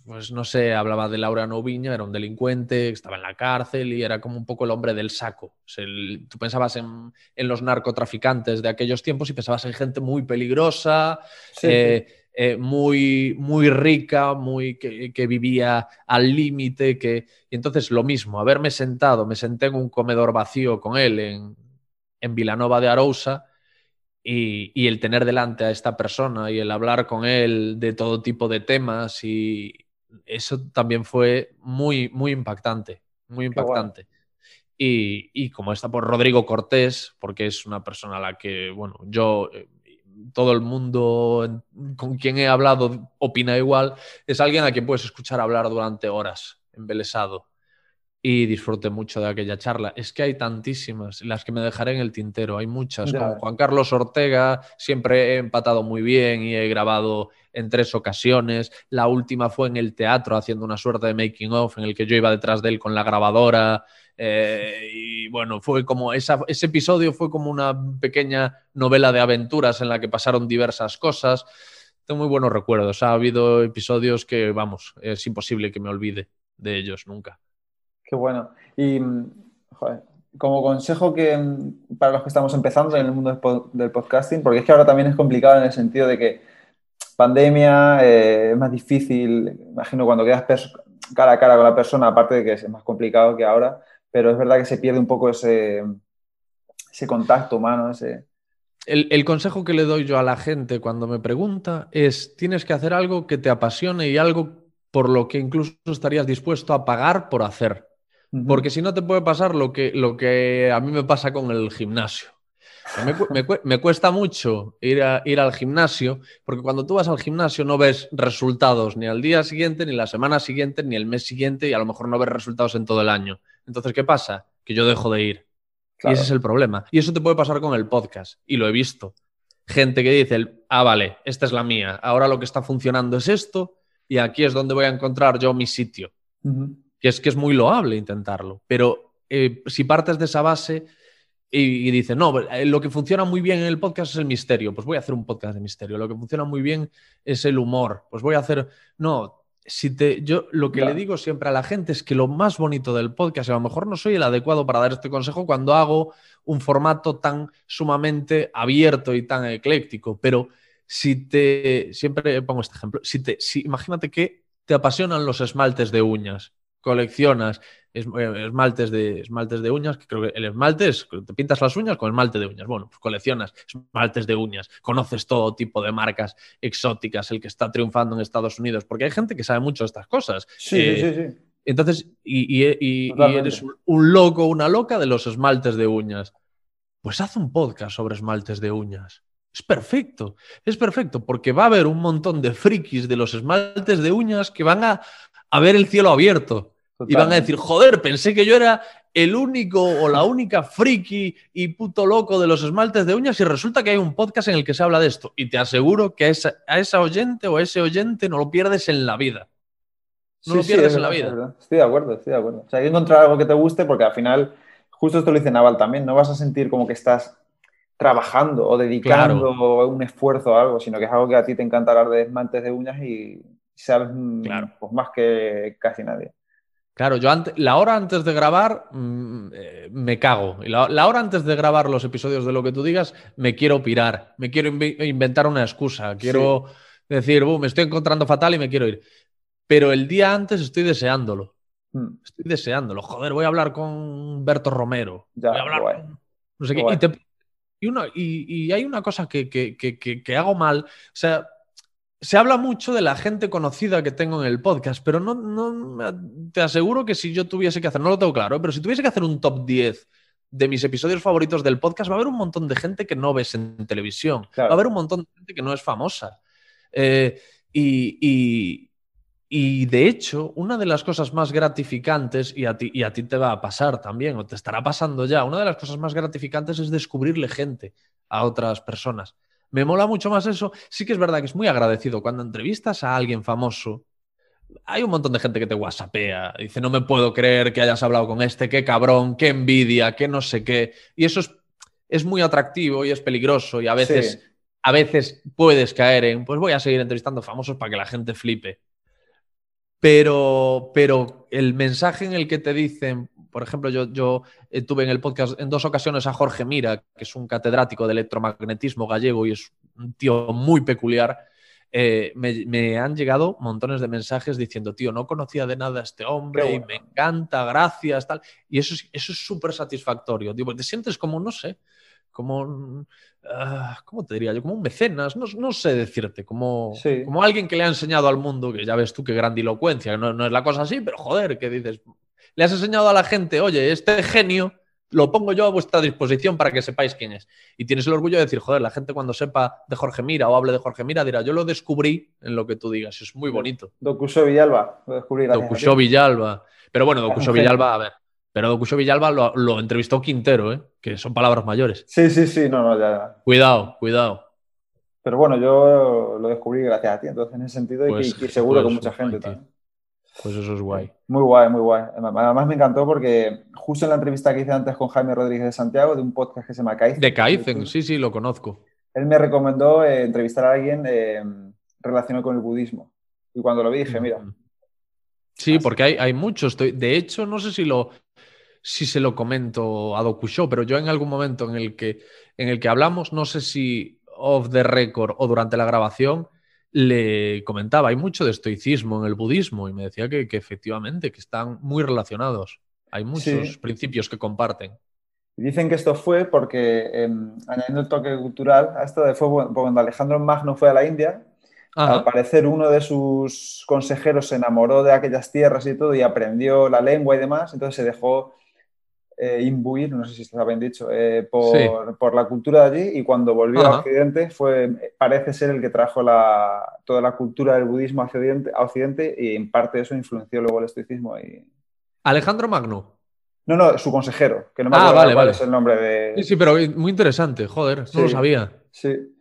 pues no sé, hablaba de Laureano Ubiña, era un delincuente, estaba en la cárcel y era como un poco el hombre del saco. tú pensabas en, los narcotraficantes de aquellos tiempos y pensabas en gente muy peligrosa. Eh, eh, muy, muy rica, muy, que, vivía al límite, que... Y entonces lo mismo, haberme sentado, me senté en un comedor vacío con él en, en Vilanova de Arousa y, y, el tener delante a esta persona y el hablar con él de todo tipo de temas y eso también fue muy, muy impactante, muy impactante. Y, y, como está por Rodrigo Cortés, porque es una persona a la que, bueno, yo eh, todo el mundo con quien he hablado opina igual, es alguien a quien puedes escuchar hablar durante horas, embelesado. y disfruté mucho de aquella charla. Es que hay tantísimas, las que me dejaré en el tintero, hay muchas. Con Juan Carlos Ortega siempre he empatado muy bien y he grabado en tres ocasiones. La última fue en el teatro haciendo una suerte de making of en el que yo iba detrás de él con la grabadora. Eh, y bueno, fue como ese episodio fue como una pequeña novela de aventuras en la que pasaron diversas cosas. Tengo muy buenos recuerdos. Ha habido episodios que, vamos, es imposible que me olvide de ellos nunca. Qué bueno. Y, mm, joder, como consejo que mm, para los que estamos empezando en el mundo del podcasting, porque es que ahora también es complicado en el sentido de que pandemia eh, es más difícil, imagino cuando quedas cara a cara con la persona, aparte de que es más complicado que ahora, pero es verdad que se pierde un poco ese, ese contacto humano, ese... El, el, consejo que le doy yo a la gente cuando me pregunta es, tienes que hacer algo que te apasione y algo por lo que incluso estarías dispuesto a pagar por hacer. Porque si no te puede pasar lo que, lo que a mí me pasa con el gimnasio. Me, cuesta mucho ir, a, ir al gimnasio, porque cuando tú vas al gimnasio no ves resultados ni al día siguiente, ni la semana siguiente, ni el mes siguiente, y a lo mejor no ves resultados en todo el año. Entonces, ¿qué pasa? Que yo dejo de ir. Y ese es el problema. Y eso te puede pasar con el podcast, y lo he visto. Gente que dice, ah, vale, esta es la mía, ahora lo que está funcionando es esto, y aquí es donde voy a encontrar yo mi sitio que es que es muy loable intentarlo, pero eh, si partes de esa base y, dices, no, eh, lo que funciona muy bien en el podcast es el misterio, pues voy a hacer un podcast de misterio, lo que funciona muy bien es el humor, pues voy a hacer, no, si te, yo lo que le digo siempre a la gente es que lo más bonito del podcast, y a lo mejor no soy el adecuado para dar este consejo cuando hago un formato tan sumamente abierto y tan ecléctico, pero si te, siempre pongo este ejemplo, si te, si, imagínate que te apasionan los esmaltes de uñas coleccionas eh, esmaltes de, esmaltes de uñas, que creo que el esmalte es, te pintas las uñas con esmalte de uñas. Bueno, pues coleccionas esmaltes de uñas, conoces todo tipo de marcas exóticas, el que está triunfando en Estados Unidos, porque hay gente que sabe mucho de estas cosas. Sí, sí, eh, sí. Entonces, y, eres un loco, una loca de los esmaltes de uñas. Pues haz un podcast sobre esmaltes de uñas. Es perfecto, es perfecto, porque va a haber un montón de frikis de los esmaltes de uñas que van a, a ver el cielo abierto y van a decir, joder, pensé que yo era el único o la única friki y puto loco de los esmaltes de uñas y resulta que hay un podcast en el que se habla de esto. Y te aseguro que a esa, oyente o a ese oyente no lo pierdes en la vida. No lo pierdes en la vida. Estoy de acuerdo, estoy de acuerdo. O sea, hay que encontrar algo que te guste porque al final, justo esto lo dice Naval también, no vas a sentir como que estás trabajando o dedicando un esfuerzo a algo, sino que es algo que a ti te encanta hablar de esmaltes de uñas y sabes mm, pues, más que casi nadie. Claro, yo antes, la hora antes de grabar mm, eh, me cago. Y la, hora antes de grabar los episodios de lo que tú digas, me quiero pirar, me quiero inventar una excusa, quiero decir, me estoy encontrando fatal y me quiero ir. Pero el día antes estoy deseándolo. Hmm. Estoy deseándolo. Joder, voy a hablar con Berto Romero. voy a hablar no sé qué. Y, hay una cosa que, que hago mal. O sea, se habla mucho de la gente conocida que tengo en el podcast, pero no, no te aseguro que si yo tuviese que hacer, no lo tengo claro, ¿eh? pero si tuviese que hacer un top 10 de mis episodios favoritos del podcast, va a haber un montón de gente que no ves en televisión, va a haber un montón de gente que no es famosa. Eh, y, y, de hecho, una de las cosas más gratificantes, y a, ti, y a ti te va a pasar también, o te estará pasando ya, una de las cosas más gratificantes es descubrirle gente a otras personas. Me mola mucho más eso. Sí que es verdad que es muy agradecido cuando entrevistas a alguien famoso. Hay un montón de gente que te whatsappea, dice, no me puedo creer que hayas hablado con este, qué cabrón, qué envidia, qué no sé qué. Y eso es, es muy atractivo y es peligroso y a veces, a veces puedes caer en, pues voy a seguir entrevistando famosos para que la gente flipe. Pero, pero el mensaje en el que te dicen, por ejemplo, yo, yo eh, tuve en el podcast en dos ocasiones a Jorge Mira, que es un catedrático de electromagnetismo gallego y es un tío muy peculiar. Eh, me, han llegado montones de mensajes diciendo, tío, no conocía de nada a este hombre y me encanta, gracias, tal. Y eso, eso es súper satisfactorio. Digo, te sientes como, no sé, como, ah, ¿cómo te diría yo? Como un mecenas, no, no sé decirte, como, como alguien que le ha enseñado al mundo, que ya ves tú qué grandilocuencia, no, no es la cosa así, pero joder, que dices, le has enseñado a la gente, oye, este genio lo pongo yo a vuestra disposición para que sepáis quién es. Y tienes el orgullo de decir, joder, la gente cuando sepa de Jorge Mira o hable de Jorge Mira dirá, yo lo descubrí en lo que tú digas. Es muy bonito. Docusho Villalba, lo descubrí. Villalba. Pero bueno, Docusho Villalba, a ver. Pero Docusho Villalba lo, entrevistó Quintero, ¿eh? que son palabras mayores. Sí, sí, sí, no, no, ya. Cuidado, cuidado. Pero bueno, yo lo descubrí gracias a ti, entonces en ese sentido, y, pues, seguro que mucha gente también. Pues eso es guay. Muy guay, muy guay. Además me encantó porque justo en la entrevista que hice antes con Jaime Rodríguez de Santiago, de un podcast que se llama Kaizen. De Kaizen, sí, sí, lo conozco. Él me recomendó eh, entrevistar a alguien eh, relacionado con el budismo. Y cuando lo vi dije, mira. Sí, porque hay, hay muchos. De hecho, no sé si lo si se lo comento a Dokusho, pero yo en algún momento en el que, en el que hablamos, no sé si off the record o durante la grabación, le comentaba, hay mucho de estoicismo en el budismo y me decía que, efectivamente, que están muy relacionados. Hay muchos principios que comparten. Dicen que esto fue porque, em, añadiendo el toque cultural, a esto de fue cuando Alejandro Magno fue a la India, al parecer uno de sus consejeros se enamoró de aquellas tierras y todo y aprendió la lengua y demás, entonces se dejó eh, imbuir, no sé si está bien dicho, eh, por, la cultura de allí y cuando volvió a Occidente fue, parece ser el que trajo la, toda la cultura del budismo Occidente, a Occidente y en parte eso influenció luego el estoicismo. Y... Alejandro Magno. No, no, su consejero, que no me ah, acuerdo vale, cuál es el nombre de... Sí, sí, pero muy interesante, joder, no lo sabía. Sí.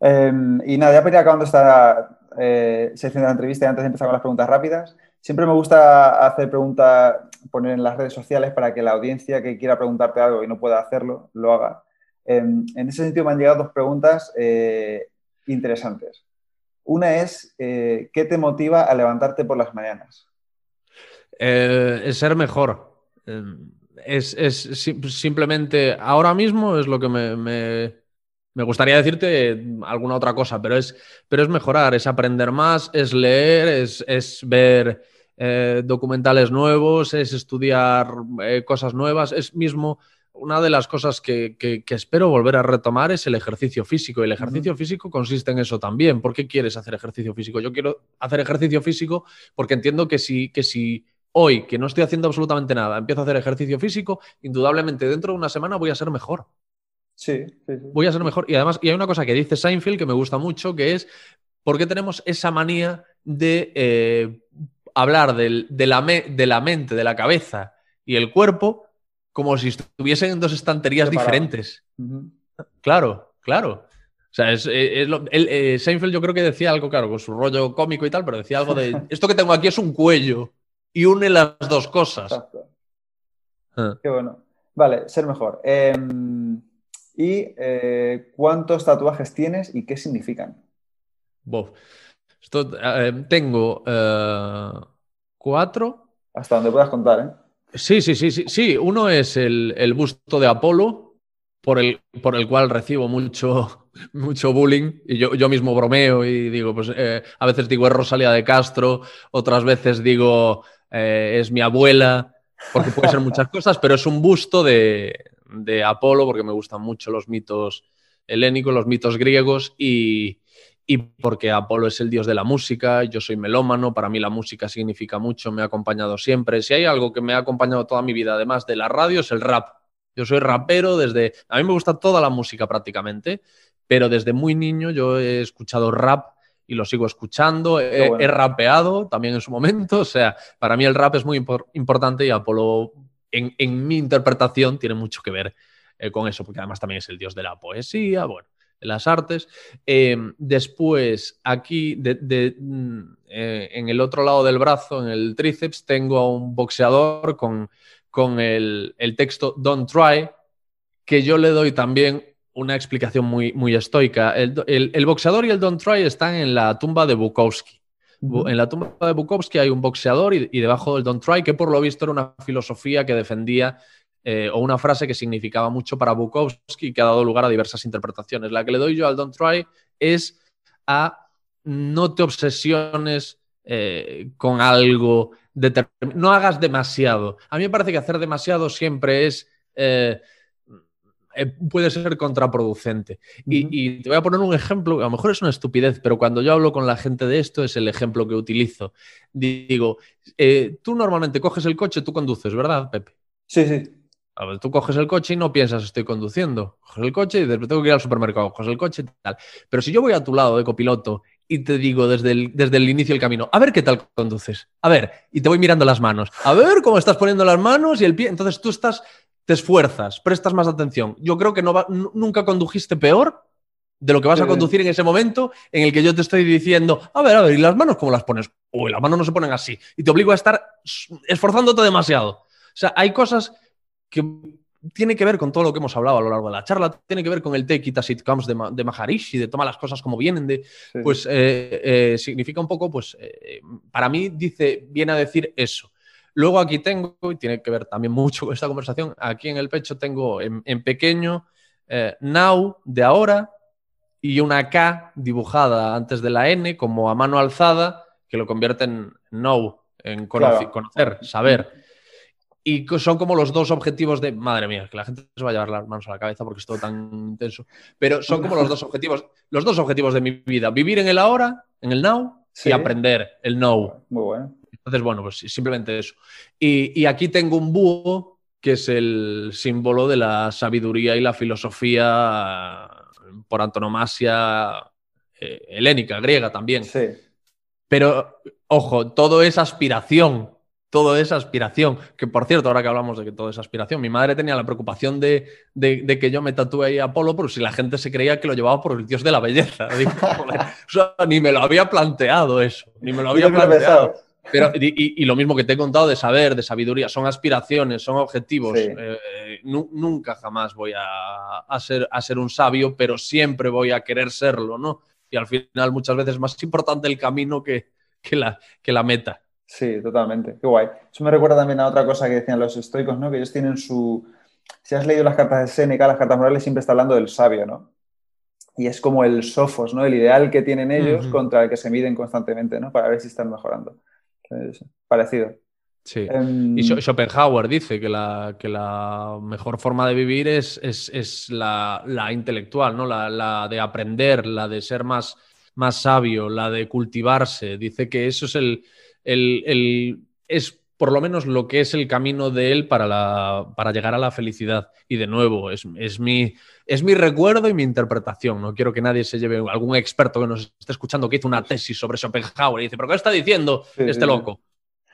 Em, y nada, ya para ir acabando esta eh, sección de la entrevista y antes de empezar con las preguntas rápidas, siempre me gusta hacer preguntas poner en las redes sociales para que la audiencia que quiera preguntarte algo y no pueda hacerlo, lo haga. En, ese sentido me han llegado dos preguntas eh, interesantes. Una es, eh, ¿qué te motiva a levantarte por las mañanas? Eh, es ser mejor. Es, simplemente, ahora mismo es lo que me, me, gustaría decirte alguna otra cosa, pero es, pero es mejorar, es aprender más, es leer, es, es ver eh, documentales nuevos, es estudiar eh, cosas nuevas, es mismo una de las cosas que, espero volver a retomar es el ejercicio físico. Y el ejercicio físico consiste en eso también. ¿Por qué quieres hacer ejercicio físico? Yo quiero hacer ejercicio físico porque entiendo que si, que si hoy, que no estoy haciendo absolutamente nada, empiezo a hacer ejercicio físico, indudablemente dentro de una semana voy a ser mejor. Sí, Voy a ser mejor. Y además, y hay una cosa que dice Seinfeld que me gusta mucho, que es, ¿por qué tenemos esa manía de eh, hablar de, la de, la mente, de la cabeza y el cuerpo como si estuviesen en dos estanterías diferentes. Claro, claro. O sea, es, eh, Seinfeld yo creo que decía algo, claro, con su rollo cómico y tal, pero decía algo de, [LAUGHS] esto que tengo aquí es un cuello y une las dos cosas. Exacto. Ah. Qué bueno. Vale, ser mejor. Em, ¿Y eh, cuántos tatuajes tienes y qué significan? Eh, tengo eh, cuatro. Hasta donde puedas contar, ¿eh? Sí, sí, sí, sí. Sí, uno es el, busto de Apolo, por el, por el cual recibo mucho, [LAUGHS] mucho bullying. Y yo, yo mismo bromeo y digo, pues a veces digo es Rosalía de Castro, otras veces digo es mi abuela, porque puede ser muchas [LAUGHS] cosas, pero es un busto de, de Apolo, porque me gustan mucho los mitos helénicos, los mitos griegos y, y porque Apolo es el dios de la música, yo soy melómano, para mí la música significa mucho, me ha acompañado siempre. Si hay algo que me ha acompañado toda mi vida, además de la radio, es el rap. Yo soy rapero desde... A mí me gusta toda la música prácticamente, pero desde muy niño yo he escuchado rap y lo sigo escuchando, he, rapeado también en su momento, [LAUGHS] o sea, para mí el rap es muy importante y Apolo en, mi interpretación tiene mucho que ver eh, con eso, porque además también es el dios de la poesía, bueno las artes. Em, después, aquí, mm, eh, en el otro lado del brazo, en el tríceps, tengo a un boxeador con, con el, texto Don't Try, que yo le doy también una explicación muy, muy estoica. El, boxeador y el Don't Try están en la tumba de Bukowski. En la tumba de Bukowski hay un boxeador y, y, debajo del Don't Try, que por lo visto era una filosofía que defendía eh, o una frase que significaba mucho para Bukowski que ha dado lugar a diversas interpretaciones. La que le doy yo al Don't Try es a no te obsesiones eh, con algo determinado, no hagas demasiado. A mí me parece que hacer demasiado siempre es... Eh, puede ser contraproducente. y, te voy a poner un ejemplo, a lo mejor es una estupidez, pero cuando yo hablo con la gente de esto es el ejemplo que utilizo. Digo, tú normalmente coges el coche, tú conduces, ¿verdad, Pepe? Sí, sí. A ver, tú coges el coche y no piensas estoy conduciendo. Coges el coche y tengo que ir al supermercado, coges el coche y tal. Pero si yo voy a tu lado de copiloto y te digo desde el, desde el inicio del camino, a ver qué tal conduces, a ver, y te voy mirando las manos, a ver cómo estás poniendo las manos y el pie, entonces tú estás, te esfuerzas, prestas más atención. Yo creo que no nunca condujiste peor de lo que vas a conducir en ese momento en el que yo te estoy diciendo, a ver, a ver, ¿y las manos cómo las pones? Uy, las manos no se ponen así. Y te obligo a estar esforzándote demasiado. O sea, hay cosas que tiene que ver con todo lo que hemos hablado a lo largo de la charla, tiene que ver con el take it as it comes de, de Maharishi, de tomar las cosas como vienen, de, pues eh, eh, significa un poco, pues eh, para mí dice, viene a decir eso. Luego aquí tengo, y tiene que ver también mucho con esta conversación, aquí en el pecho tengo en, pequeño now de ahora y una K dibujada antes de la N como a mano alzada que lo convierte en know, en conocer, saber. Y son como los dos objetivos de. Madre mía, que la gente se va a llevar las manos a la cabeza porque es todo tan intenso. Pero son como los dos objetivos, los dos objetivos de mi vida: vivir en el ahora, en el now, y aprender el know. Muy bueno. Entonces, bueno, pues simplemente eso. Y, aquí tengo un búho que es el símbolo de la sabiduría y la filosofía por antonomasia eh, helénica, griega también. Sí. Pero, ojo, todo es aspiración todo es aspiración. Que por cierto, ahora que hablamos de que todo es aspiración, mi madre tenía la preocupación de, que yo me tatúe ahí Apolo, pero si la gente se creía que lo llevaba por el dios de la belleza. [LAUGHS] ni me lo había planteado eso, ni me lo había planteado. Pero, y, lo mismo que te he contado de saber, de sabiduría, son aspiraciones, son objetivos. Eh, nunca jamás voy a, ser, a ser un sabio, pero siempre voy a querer serlo, ¿no? Y al final muchas veces es más importante el camino que, la, que la meta. Sí, totalmente. Qué guay. Eso me recuerda también a otra cosa que decían los estoicos, ¿no? Que ellos tienen su... Si has leído las cartas de Séneca, las cartas morales siempre está hablando del sabio, ¿no? Y es como el sofos, ¿no? El ideal que tienen ellos contra el que se miden constantemente, ¿no? Para ver si están mejorando. parecido. Sí. Em, y Schopenhauer dice que la, que la mejor forma de vivir es, es, la, intelectual, ¿no? La, la, de aprender, la de ser más, más sabio, la de cultivarse. Dice que eso es el, el, es por lo menos lo que es el camino de él para, la, para llegar a la felicidad. Y de nuevo, es, es, mi, es mi recuerdo y mi interpretación. No quiero que nadie se lleve, algún experto que nos esté escuchando que hizo una tesis sobre Schopenhauer y dice, ¿pero qué está diciendo este loco?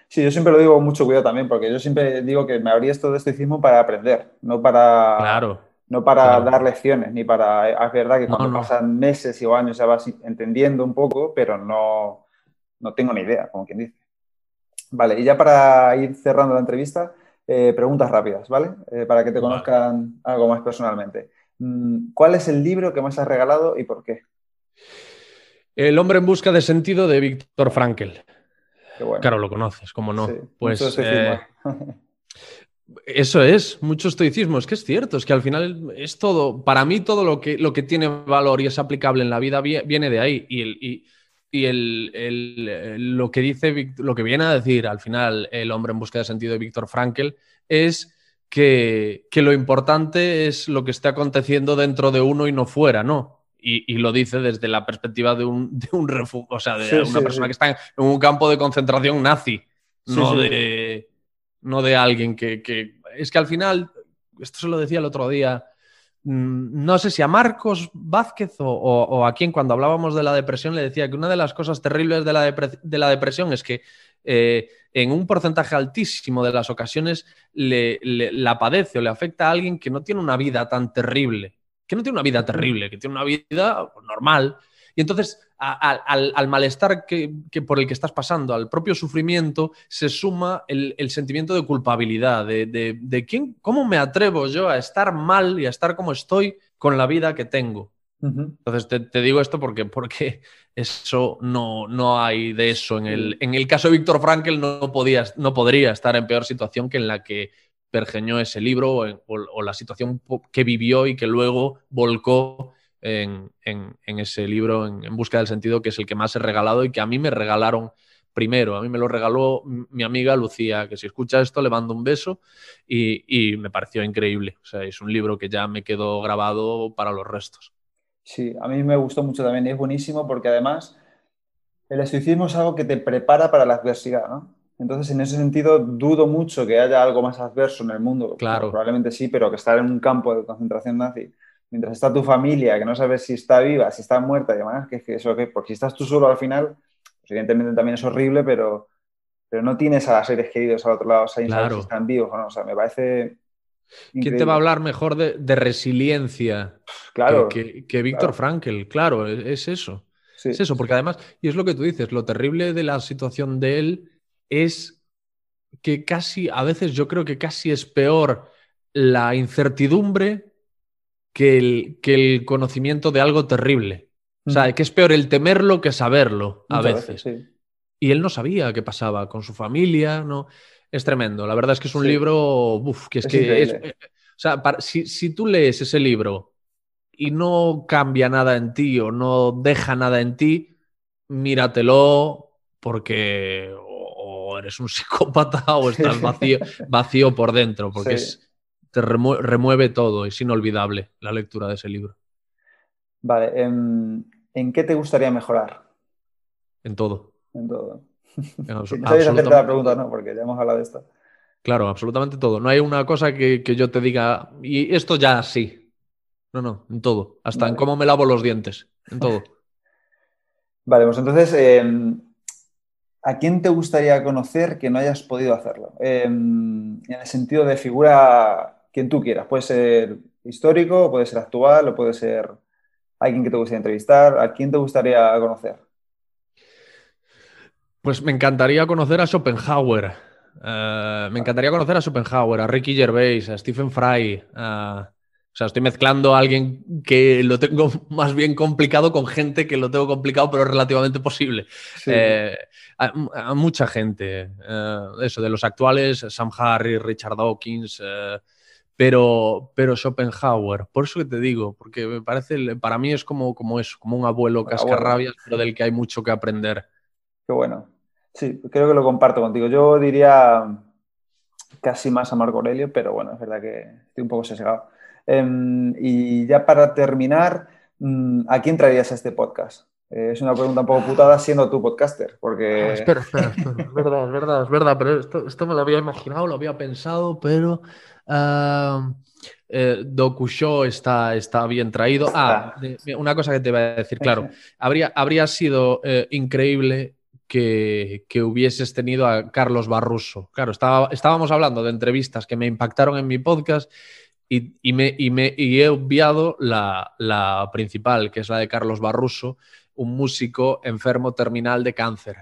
Sí, yo siempre lo digo con mucho cuidado también, porque yo siempre digo que me abrí esto de estoicismo para aprender, no para, claro, no para dar lecciones, ni para... Es verdad que cuando pasan meses o años ya vas entendiendo un poco, pero no, no tengo ni idea, como quien dice. Vale, y ya para ir cerrando la entrevista, eh, preguntas rápidas, ¿vale? Eh, para que te conozcan algo más personalmente. Mm, ¿Cuál es el libro que más has regalado y por qué? El hombre en busca de sentido de Víctor Frankel. Claro, lo conoces, ¿cómo no? pues eh, eso es, mucho estoicismo. Es que es cierto, es que al final es todo, para mí todo lo que, lo que tiene valor y es aplicable en la vida viene de ahí. Y, y y el, lo que dice, lo que viene a decir al final el hombre en busca de sentido de Víctor Frankel es que, lo importante es lo que está aconteciendo dentro de uno y no fuera, ¿no? Y, lo dice desde la perspectiva de un, de un refugio, o sea, de una persona que está en un campo de concentración nazi, no, De, no de alguien que, que... Es que al final, esto se lo decía el otro día, no sé si a Marcos Vázquez o, a quien cuando hablábamos de la depresión le decía que una de las cosas terribles de la, depresión es que eh, en un porcentaje altísimo de las ocasiones la padece o le afecta a alguien que no tiene una vida tan terrible, que no tiene una vida terrible, que tiene una vida normal. Y entonces al, malestar que, por el que estás pasando, al propio sufrimiento, se suma el, sentimiento de culpabilidad, de, quién, cómo me atrevo yo a estar mal y a estar como estoy con la vida que tengo. Entonces te, digo esto porque, porque eso no, no hay de eso. En el, en el caso de Víctor Frankel no, podía, no podría estar en peor situación que en la que pergeñó ese libro o la situación que vivió y que luego volcó en, ese libro, en, Busca del Sentido, que es el que más he regalado y que a mí me regalaron primero. A mí me lo regaló mi amiga Lucía, que si escucha esto le mando un beso y, me pareció increíble. O sea, es un libro que ya me quedó grabado para los restos. Sí, a mí me gustó mucho también y es buenísimo porque además el estoicismo es algo que te prepara para la adversidad, ¿no? Entonces, en ese sentido, dudo mucho que haya algo más adverso en el mundo. Claro. probablemente sí, pero que estar en un campo de concentración nazi, mientras está tu familia, que no sabes si está viva, si está muerta y demás, que, que eso que, porque si estás tú solo al final, pues evidentemente también es horrible, pero, pero no tienes a seres queridos al otro lado, o sea, Claro. si están vivos o no. O sea, me parece. ¿Quién te va a hablar mejor de, de resiliencia Claro. que, que- que Víctor claro. Frankel? Claro, es, es eso. sí. Es eso, porque además, y es lo que tú dices, lo terrible de la situación de él es que casi, a veces yo creo que casi es peor la incertidumbre que el, que el conocimiento de algo terrible. O sea, que es peor el temerlo que saberlo a Muchas veces. sí. Y él no sabía qué pasaba con su familia, ¿no? Es tremendo. La verdad es que es un Sí. libro, uf, que es, Es que es, eh, o sea, para- si, si tú lees ese libro y no cambia nada en ti o no deja nada en ti, míratelo porque o, o eres un [LAUGHS] psicópata o estás [LAUGHS] vacío, vacío por dentro, porque Sí. es, te remue- remueve todo. Es inolvidable la lectura de ese libro, Vale. ¿en, ¿en qué te gustaría mejorar? en todo. En todo. En [LAUGHS] abso- Si no sabéis hacerte la absolutamente pregunta. ¿no? Porque ya hemos hablado de esto. Claro, absolutamente todo. No hay una cosa que, que yo te diga, y esto ya sí. No, no, en todo. Hasta en cómo me lavo los dientes. En todo. [LAUGHS] Vale, pues entonces, eh, ¿a quién te gustaría conocer que no hayas podido hacerlo? Eh, en el sentido de figura, quien tú quieras. Puede ser histórico, puede ser actual, o puede ser alguien que te gustaría entrevistar. ¿A quién te gustaría conocer? Pues me encantaría conocer a Schopenhauer. Eh, me encantaría conocer a Schopenhauer, a Ricky Gervais, a Stephen Fry. O sea, estoy mezclando a alguien que lo tengo [LAUGHS] más bien complicado con gente que lo tengo complicado, pero relativamente posible. Sí. Eh, a, a mucha gente. eh, eso, de los actuales, Sam Harris, Richard Dawkins, pero, pero Schopenhauer. Por eso que te digo, porque me parece, para mí es como, como eso, como un abuelo abuelo. cascarrabias, pero del que hay mucho que aprender. Qué bueno. Sí, creo que lo comparto contigo. Yo diría casi más a Marco Aurelio, pero bueno, es verdad que estoy un poco sesgado. Em, y ya para terminar, mm, ¿a quién traerías a este podcast? Eh, es una pregunta un poco putada siendo tu podcaster, porque... Ah, espera, espera, espera. Es verdad, es verdad, es verdad, pero esto, esto me lo había imaginado, lo había pensado, pero eh, Dokusho está, está bien traído. Ah, de- una cosa que te iba a decir, claro, habría, habría sido eh, increíble que, que hubieses tenido a Carlos Barruso. Claro, estaba, estábamos hablando de entrevistas que me impactaron en mi podcast y, y me, y me- y he obviado la, la principal, que es la de Carlos Barruso, un músico enfermo terminal de cáncer.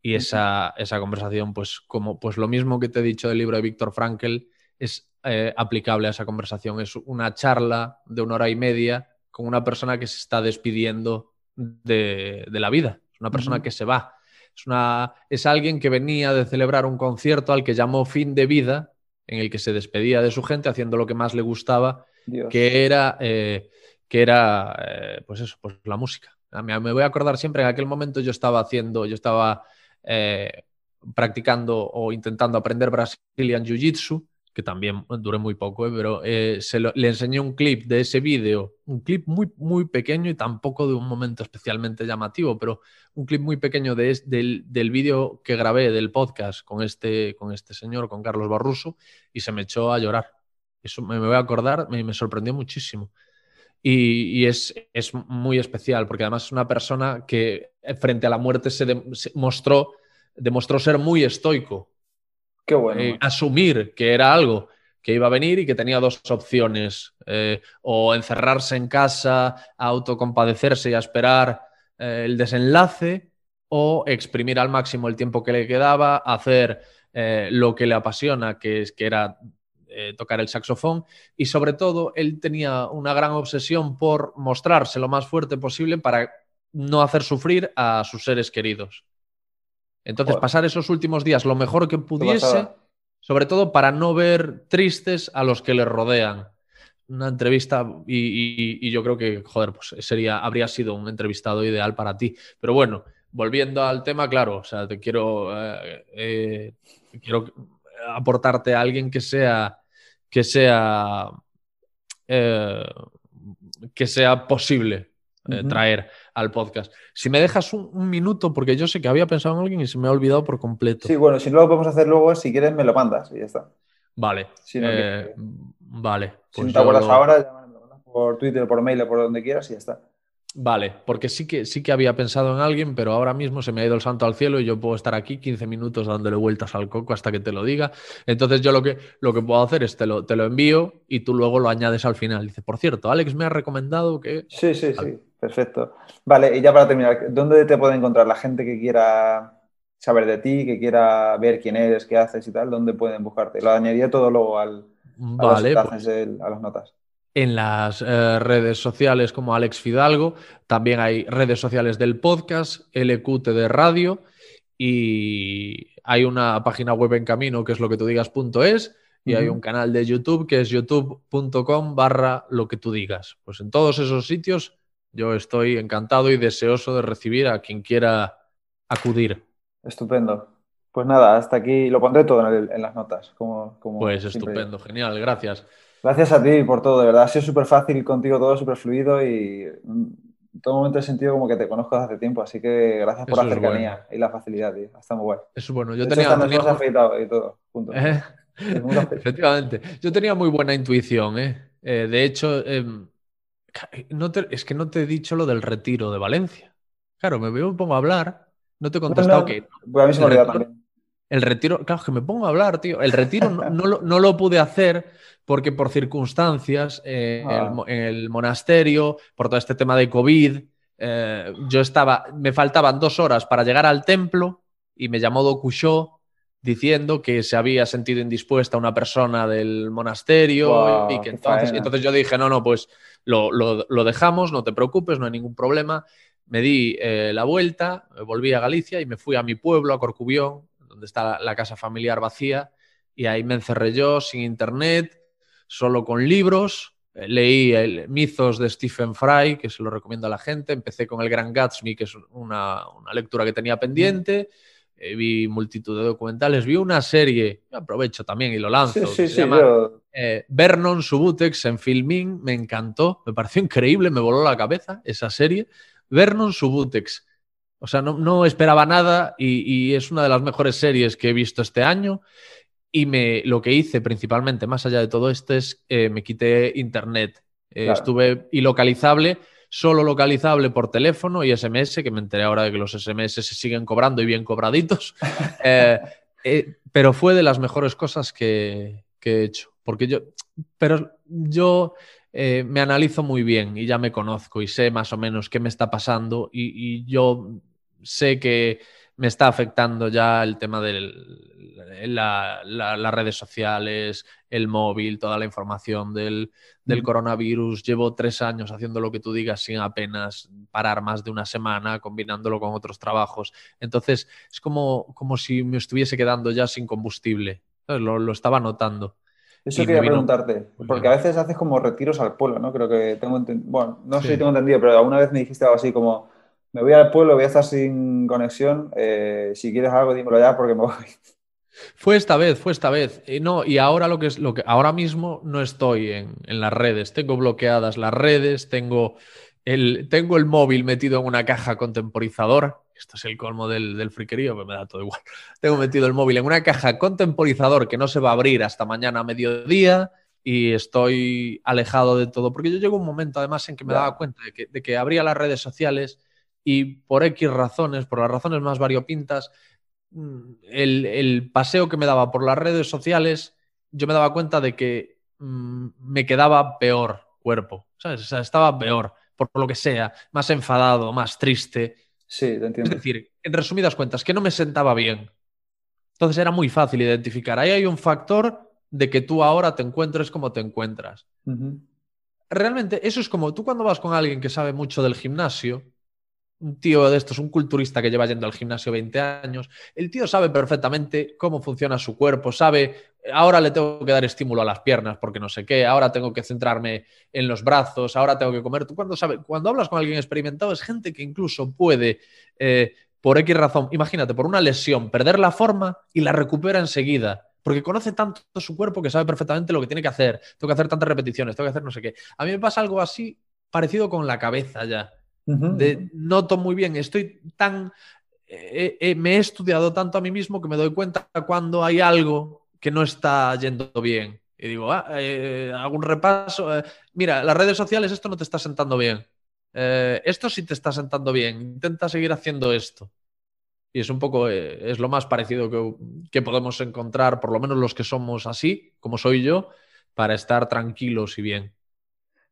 Y esa, esa conversación, pues, como, pues lo mismo que te he dicho del libro de Víctor Frankel, es eh, aplicable a esa conversación. Es una charla de una hora y media con una persona que se está despidiendo de, de la vida. Es una persona que se va. Es, una, es alguien que venía de celebrar un concierto al que llamó fin de vida, en el que se despedía de su gente haciendo lo que más le gustaba, Dios. que era, eh, que era eh, pues eso, pues la música. Me voy a acordar siempre, en aquel momento yo estaba haciendo, yo estaba eh, practicando o intentando aprender Brazilian Jiu-Jitsu, que también duré muy poco, eh, pero eh, se le enseñé un clip de ese vídeo, un clip muy, muy pequeño y tampoco de un momento especialmente llamativo, pero un clip muy pequeño de del, del vídeo que grabé del podcast con este, con este señor, con Carlos Barruso, y se me echó a llorar. Eso me, voy a acordar, me, me sorprendió muchísimo. Y, y es, es muy especial, porque además es una persona que eh, frente a la muerte se, de- demostró ser muy estoico, Qué bueno. eh, asumir que era algo que iba a venir y que tenía dos opciones, eh, o encerrarse en casa, autocompadecerse y a esperar eh, el desenlace, o exprimir al máximo el tiempo que le quedaba, hacer lo que le apasiona, que, es, que era tocar el saxofón, y sobre todo él tenía una gran obsesión por mostrarse lo más fuerte posible para no hacer sufrir a sus seres queridos. Entonces, Joder. pasar esos últimos días lo mejor que pudiese, sobre todo para no ver tristes a los que le rodean. Una entrevista y, y- y yo creo que, joder, pues sería, habría sido un entrevistado ideal para ti. Pero bueno, volviendo al tema, claro, o sea, te quiero, eh, eh, quiero aportarte a alguien que sea, que sea, eh, que sea posible eh, traer al podcast. Si me dejas un, minuto, porque yo sé que había pensado en alguien y se me ha olvidado por completo. Sí, bueno, si no lo podemos hacer luego, si quieres me lo mandas y ya está. Vale. Eh, vale. si no pues te acuerdas ahora, por Twitter, por mail o por donde quieras y ya está. Vale, porque sí que, sí que había pensado en alguien, pero ahora mismo se me ha ido el santo al cielo y yo puedo estar aquí 15 minutos dándole vueltas al coco hasta que te lo diga. Entonces yo lo que, lo que puedo hacer es te lo, te lo envío y tú luego lo añades al final. Dice, por cierto, Alex me ha recomendado que... Sí, sí, sí, perfecto. Vale, y ya para terminar, ¿dónde te puede encontrar la gente que quiera saber de ti, que quiera ver quién eres, qué haces y tal? ¿Dónde pueden buscarte? Lo añadiría todo luego al, vale, a, pues a las notas en las eh, redes sociales como Alex Fidalgo. También hay redes sociales del podcast, LQT de Radio y hay una página web en camino que es lo que tú digas.es y hay un canal de YouTube que es youtube.com barra lo que tú digas. Pues en todos esos sitios yo estoy encantado y deseoso de recibir a quien quiera acudir. Estupendo. Pues nada, hasta aquí lo pondré todo en, las notas. Como, pues estupendo, genial, gracias. Gracias a ti por todo, de verdad. Ha sido súper fácil contigo todo, súper fluido y en todo momento he sentido como que te conozco desde hace tiempo, así que gracias por la cercanía y la facilidad, tío. Está muy guay. Eso es bueno. Yo tenía... afeitado y todo, [LAUGHS] ¿Eh? Efectivamente. Yo tenía muy buena intuición, ¿eh? eh de hecho, em, es que no te he dicho lo del retiro de Valencia. Claro, me veo, pongo a hablar, no te he contestado que... Pues a mí se me olvidó también. El retiro, claro, que me pongo a hablar, tío. El retiro no, lo, pude hacer porque por circunstancias eh, ah. en el monasterio, por todo este tema de COVID, eh, yo estaba, me faltaban dos horas para llegar al templo y me llamó Dokusho diciendo que se había sentido indispuesta una persona del monasterio y que entonces, entonces yo dije, no, no, pues lo, dejamos, no te preocupes, no hay ningún problema. Me di eh, la vuelta, volví a Galicia y me fui a mi pueblo, a Corcubión, donde está la casa familiar vacía, y ahí me encerré yo sin internet, solo con libros. Eh, leí el Mizos de Stephen Fry, que se lo recomiendo a la gente. Empecé con El Gran Gatsby, que es una, lectura que tenía pendiente. Eh, vi multitud de documentales. Vi una serie, aprovecho también y lo lanzo. se llama eh, Vernon Subutex en Filming. Me encantó, me pareció increíble, me voló la cabeza esa serie. Vernon Subutex. O sea, no, esperaba nada y, es una de las mejores series que he visto este año. Y me, lo que hice principalmente, más allá de todo esto, es eh, me quité internet. Eh, estuve ilocalizable, solo localizable por teléfono y SMS, que me enteré ahora de que los SMS se siguen cobrando y bien cobraditos. [LAUGHS] Eh, pero fue de las mejores cosas que, he hecho. Porque yo, pero yo me analizo muy bien y ya me conozco y sé más o menos qué me está pasando y yo sé que me está afectando ya el tema de las redes sociales, el móvil, toda la información del, coronavirus. Llevo tres años haciendo lo que tú digas sin apenas parar más de una semana, combinándolo con otros trabajos. Entonces, es como, como si me estuviese quedando ya sin combustible. Lo, estaba notando. Eso quería preguntarte, porque a veces haces como retiros al pueblo, ¿no? Creo que tengo entendido, bueno, no sé si tengo entendido, pero alguna vez me dijiste algo así como, me voy al pueblo, voy a estar sin conexión. Eh, si quieres algo, dímelo ya porque me voy. Fue esta vez, fue esta vez. Y no, y ahora lo que es lo que ahora mismo no estoy en, las redes. Tengo bloqueadas las redes, tengo el, tengo el móvil metido en una caja contemporizadora. Esto es el colmo del, del friquerío, pero me da todo igual. [LAUGHS] Tengo metido el móvil en una caja contemporizador que no se va a abrir hasta mañana a mediodía y estoy alejado de todo. Porque yo llego un momento, además, en que me daba cuenta de que, de que abría las redes sociales y por X razones, por las razones más variopintas, mm, el, paseo que me daba por las redes sociales, yo me daba cuenta de que mm, me quedaba peor cuerpo, ¿sabes? O sea, estaba peor, por lo que sea, más enfadado, más triste. Sí, te entiendo. Es decir, en resumidas cuentas, que no me sentaba bien. Entonces era muy fácil identificar. Ahí hay un factor de que tú ahora te encuentres como te encuentras. Realmente, eso es como tú cuando vas con alguien que sabe mucho del gimnasio, un tío de estos, un culturista que lleva yendo al gimnasio 20 años, el tío sabe perfectamente cómo funciona su cuerpo, sabe, ahora le tengo que dar estímulo a las piernas porque no sé qué, ahora tengo que centrarme en los brazos, ahora tengo que comer. Tú cuando, cuando hablas con alguien experimentado es gente que incluso puede, eh, por X razón, imagínate, por una lesión, perder la forma y la recupera enseguida. Porque conoce tanto su cuerpo que sabe perfectamente lo que tiene que hacer. Tengo que hacer tantas repeticiones, tengo que hacer no sé qué. A mí me pasa algo así parecido con la cabeza ya noto muy bien, estoy tan... Eh, eh, me he estudiado tanto a mí mismo que me doy cuenta cuando hay algo que no está yendo bien. Y digo, ah, eh, hago un repaso. mira, las redes sociales esto no te está sentando bien. esto sí te está sentando bien. Intenta seguir haciendo esto. Y es un poco, es lo más parecido que, que podemos encontrar, por lo menos los que somos así, como soy yo, para estar tranquilos y bien.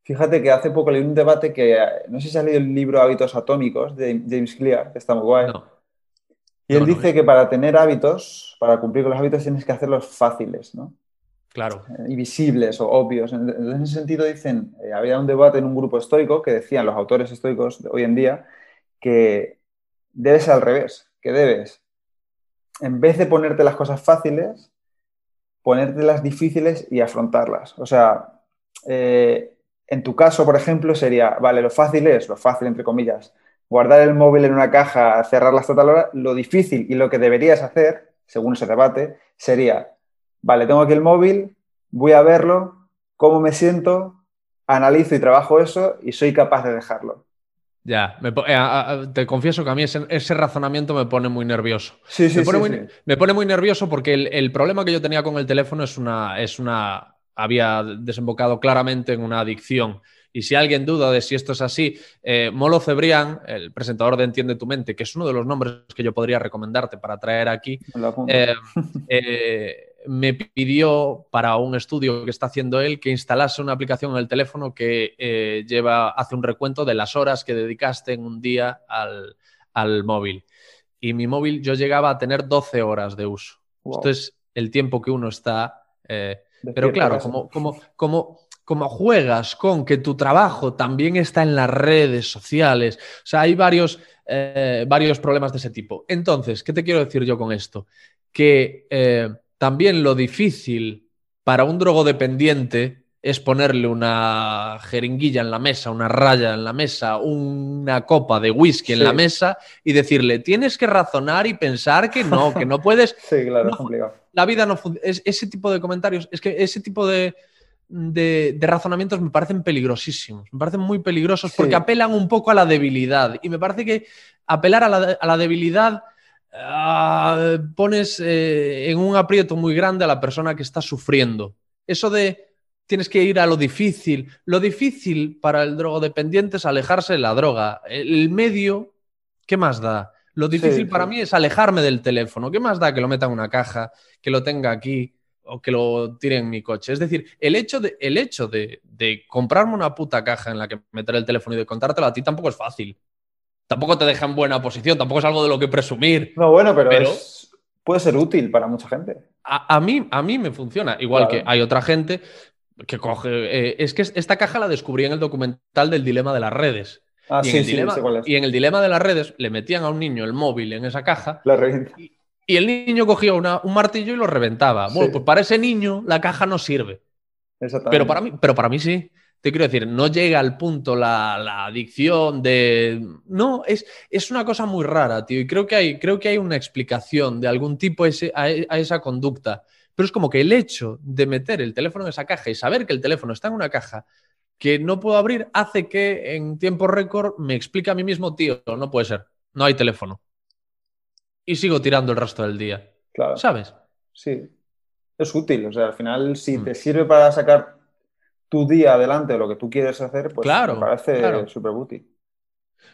Fíjate que hace poco leí un debate que, no sé si has leído el libro Hábitos Atómicos de James Clear, que está muy guay. Y él dice que para tener hábitos, para cumplir con los hábitos, tienes que hacerlos fáciles, ¿no? Claro. Y visibles o obvios. En ese sentido dicen, eh, había un debate en un grupo estoico que decían los autores estoicos de hoy en día que debes al revés, que debes, en vez de ponerte las cosas fáciles, ponértelas difíciles y afrontarlas. O sea, eh, en tu caso, por ejemplo, sería, vale, lo fácil es, lo fácil entre comillas, guardar el móvil en una caja, cerrarla hasta tal hora. Lo difícil y lo que deberías hacer, según ese debate, sería, vale, tengo aquí el móvil, voy a verlo, cómo me siento, analizo y trabajo eso y soy capaz de dejarlo. Ya, eh, te confieso que a mí ese, razonamiento me pone muy nervioso. Sí, sí, me pone, sí, muy, me pone muy nervioso porque el, el, problema que yo tenía con el teléfono es una, es una había desembocado claramente en una adicción. Y si alguien duda de si esto es así, eh, Molo Cebrián, el presentador de Entiende tu mente, que es uno de los nombres que yo podría recomendarte para traer aquí, eh, [LAUGHS] eh, me pidió para un estudio que está haciendo él que instalase una aplicación en el teléfono que lleva, hace un recuento de las horas que dedicaste en un día al, móvil. Y mi móvil yo llegaba a tener 12 horas de uso. Esto es el tiempo que uno está pero claro, como, como, como, como juegas con que tu trabajo también está en las redes sociales, o sea, hay varios, eh, varios problemas de ese tipo. Entonces, ¿qué te quiero decir yo con esto? Que eh, también lo difícil para un drogodependiente es ponerle una jeringuilla en la mesa, una raya en la mesa, una copa de whisky en la mesa y decirle, tienes que razonar y pensar que no, que no puedes. [LAUGHS] sí, claro, es complicado. La vida no es, Ese tipo de comentarios, es que ese tipo de, de, razonamientos me parecen peligrosísimos, me parecen muy peligrosos porque apelan un poco a la debilidad y me parece que apelar a la, debilidad... Ah, pones eh, en un aprieto muy grande a la persona que está sufriendo. Eso de tienes que ir a lo difícil. Lo difícil para el drogodependiente es alejarse de la droga. El medio, ¿qué más da? Lo difícil para mí es alejarme del teléfono. ¿Qué más da que lo meta en una caja, que lo tenga aquí o que lo tire en mi coche? Es decir, el hecho de, el hecho de, comprarme una puta caja en la que meter el teléfono y de contártelo a ti tampoco es fácil. Tampoco te deja en buena posición, tampoco es algo de lo que presumir. No, bueno, pero, puede ser útil para mucha gente. A, mí, a mí me funciona. Igual que hay otra gente que coge. Eh, es que esta caja la descubrí en el documental del dilema de las redes. Ah, y, sí, en sí, dilema, y en el dilema de las redes le metían a un niño el móvil en esa caja. La y, y, el niño cogía un martillo y lo reventaba. Bueno, pues para ese niño la caja no sirve. Pero para mí, pero para mí sí. Te quiero decir, no llega al punto la, adicción de. No, es, es, una cosa muy rara, tío. Y creo que hay, creo que hay una explicación de algún tipo a, a esa conducta. Pero es como que el hecho de meter el teléfono en esa caja y saber que el teléfono está en una caja que no puedo abrir hace que en tiempo récord me explique a mí mismo, tío, no puede ser, no hay teléfono. Y sigo tirando el resto del día. Claro. ¿Sabes? Sí. Es útil. O sea, al final, si mm. te sirve para sacar tu día adelante lo que tú quieres hacer, pues me parece súper útil.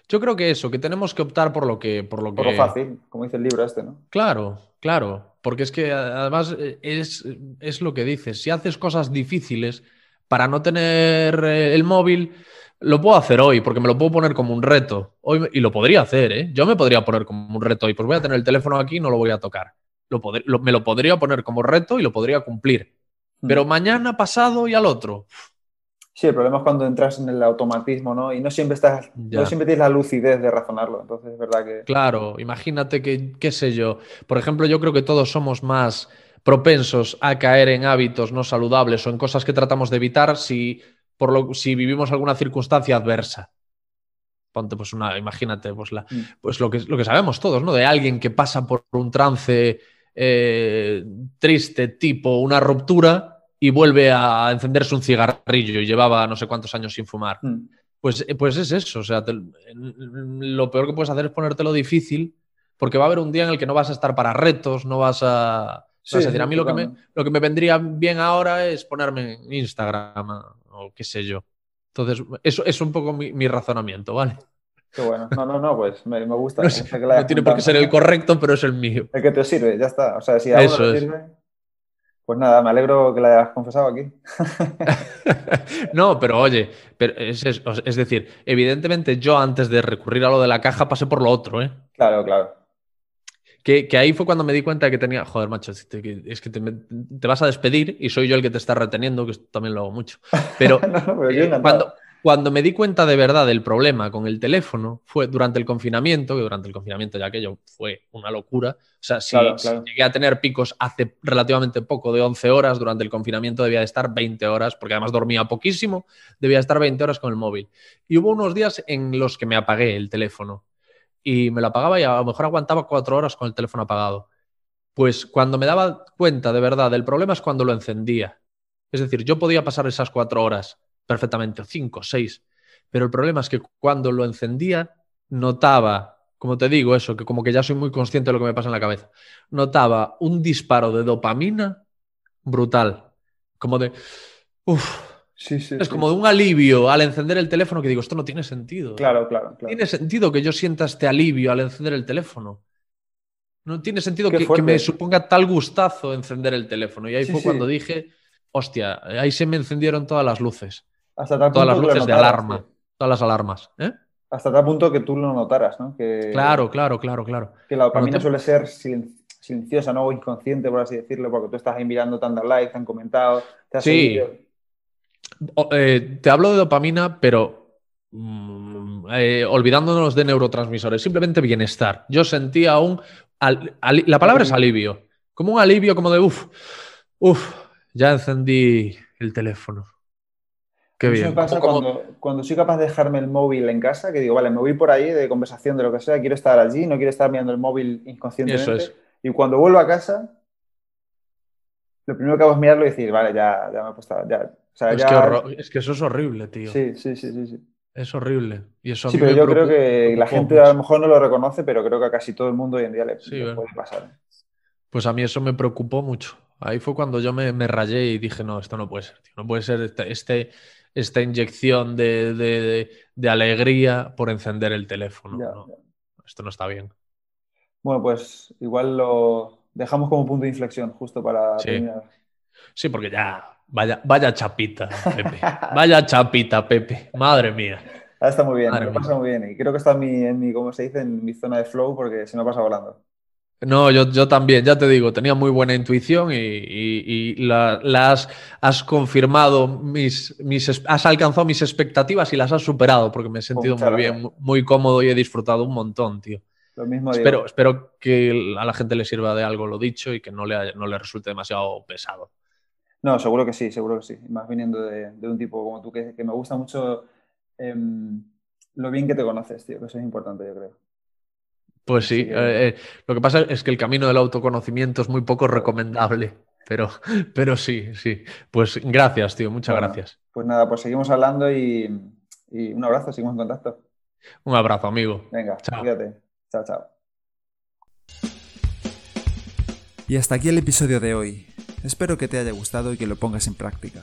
Yo creo que eso, que tenemos que optar por lo que. Por lo, por lo fácil, como dice el libro este, ¿no? Claro, claro. Porque es que además eh, es, es lo que dices. Si haces cosas difíciles para no tener eh, el móvil, lo puedo hacer hoy, porque me lo puedo poner como un reto. Hoy, y lo podría hacer, ¿eh? Yo me podría poner como un reto hoy. Pues voy a tener el teléfono aquí y no lo voy a tocar. Lo, me lo podría poner como reto y lo podría cumplir. Hmm. Pero mañana, pasado y al otro. Sí, el problema es cuando entras en el automatismo, ¿no? Y no siempre estás, no siempre tienes la lucidez de razonarlo. Entonces, es verdad que. Claro, imagínate que, qué sé yo. Por ejemplo, yo creo que todos somos más propensos a caer en hábitos no saludables o en cosas que tratamos de evitar si, por lo, si vivimos alguna circunstancia adversa. Ponte, pues una, imagínate, pues, la, mm. pues lo, que, lo que sabemos todos, ¿no? De alguien que pasa por un trance eh, triste, tipo una ruptura y vuelve a encenderse un cigarrillo y llevaba no sé cuántos años sin fumar. Mm. Pues, eh, pues es eso, o sea, te- lo peor que puedes hacer es ponértelo difícil, porque va a haber un día en el que no vas a estar para retos, no vas a... Sí, vas a decir, a mí lo que, me, lo que me vendría bien ahora es ponerme en Instagram ah, o qué sé yo. Entonces, eso es un poco mi, mi razonamiento, ¿vale? Qué bueno. No, no, no, pues me, me gusta. [LAUGHS] No, sé, no tiene por qué ser el correcto, pero es el mío. El que te sirve, ya está. O sea, si a uno Eso le es. sirve, pues nada, me alegro que la hayas confesado aquí. [LAUGHS] No, pero oye, pero es, es- es decir, evidentemente yo antes de recurrir a lo de la caja pasé por lo otro, ¿eh? Claro, claro. Que, que ahí fue cuando me di cuenta de que tenía. Joder, macho, es que te, es que te, te vas a despedir y soy yo el que te está reteniendo, que esto también lo hago mucho. [LAUGHS] Pero, No, pero eh, cuando, cuando me di cuenta de verdad del problema con el teléfono fue durante el confinamiento, que durante el confinamiento ya aquello fue una locura. O sea, si, Claro, si claro. llegué a tener picos hace relativamente poco de 11 horas, durante el confinamiento debía de estar 20 horas, porque además dormía poquísimo, debía estar 20 horas con el móvil. Y hubo unos días en los que me apagué el teléfono y me lo apagaba y a lo mejor aguantaba cuatro horas con el teléfono apagado. Pues cuando me daba cuenta de verdad del problema es cuando lo encendía. Es decir, yo podía pasar esas cuatro horas perfectamente, o cinco, seis, pero el problema es que cuando lo encendía notaba, como te digo, eso, que como que ya soy muy consciente de lo que me pasa en la cabeza, notaba un disparo de dopamina brutal, como de... Uf, Sí, sí. es sí. como de un alivio al encender el teléfono que digo, esto no tiene sentido. Claro, claro, claro. Tiene sentido que yo sienta este alivio al encender el teléfono. No tiene sentido que, que me suponga tal gustazo encender el teléfono. Y ahí fue cuando dije, hostia, ahí se me encendieron todas las luces. Hasta tal Todas las punto luces de notaras, alarma. tío. Todas las alarmas. ¿eh? Hasta tal punto que tú lo notaras, ¿no? Que, Claro, claro, claro, claro. Que la dopamina te- suele ser silen- silenciosa, ¿no? O inconsciente, por así decirlo, porque tú estás ahí mirando, te han dado like, te han comentado, te has Sí. O- eh, te hablo de dopamina, pero mm, eh, olvidándonos de neurotransmisores, simplemente bienestar. Yo sentía un... al- la palabra es alivio. Como un alivio, como de, uff, uff, ya encendí el teléfono. Qué Eso bien. me pasa cuando, cuando soy capaz de dejarme el móvil en casa, que digo, vale, me voy por ahí de conversación, de lo que sea, quiero estar allí, no quiero estar mirando el móvil inconscientemente. Eso es. Y cuando vuelvo a casa, lo primero que hago es mirarlo y decir, vale, ya, ya me he puesto, ya, o sea, Es ya- que, horror- es que eso es horrible, tío. Sí, sí, sí, sí, sí. Es horrible. Y eso Sí, pero yo creo que la gente a lo mejor no lo reconoce, pero creo que a casi todo el mundo hoy en día le, Sí, le ¿verdad? puede pasar. Pues a mí eso me preocupó mucho. Ahí fue cuando yo me, me rayé y dije, no, esto no puede ser, tío. No puede ser este, este- esta inyección de, de- alegría por encender el teléfono. Ya, ¿no? ya. Esto no está bien. Bueno, pues igual lo dejamos como punto de inflexión justo para Sí. terminar. Sí, porque ya, vaya, vaya chapita, Pepe. Vaya chapita, Pepe. Madre mía. Ah, está muy bien, Madre me mía. pasa muy bien. Y creo que está en mi, en mi, ¿cómo se dice? En mi zona de flow porque se me pasa volando. No, yo, yo también, ya te digo, tenía muy buena intuición y, y- y la, la has, confirmado mis, mis, has alcanzado mis expectativas y las has superado porque me he sentido muchas muy bien, gracias. muy cómodo y he disfrutado un montón, tío. Lo mismo digo. Espero, espero que a la gente le sirva de algo lo dicho y que no le, no le resulte demasiado pesado. No, seguro que sí, seguro que sí. Más viniendo de, de un tipo como tú, que, que me gusta mucho em, lo bien que te conoces, tío, que eso es importante, yo creo. Pues sí, eh, eh, lo que pasa es que el camino del autoconocimiento es muy poco recomendable, pero, [LAUGHS] pero sí, sí. Pues gracias, tío, muchas Bueno. gracias. Pues nada, pues seguimos hablando y, y un abrazo, seguimos en contacto. Un abrazo, amigo. Venga, Chao. cuídate. Chao, chao. Y hasta aquí el episodio de hoy. Espero que te haya gustado y que lo pongas en práctica.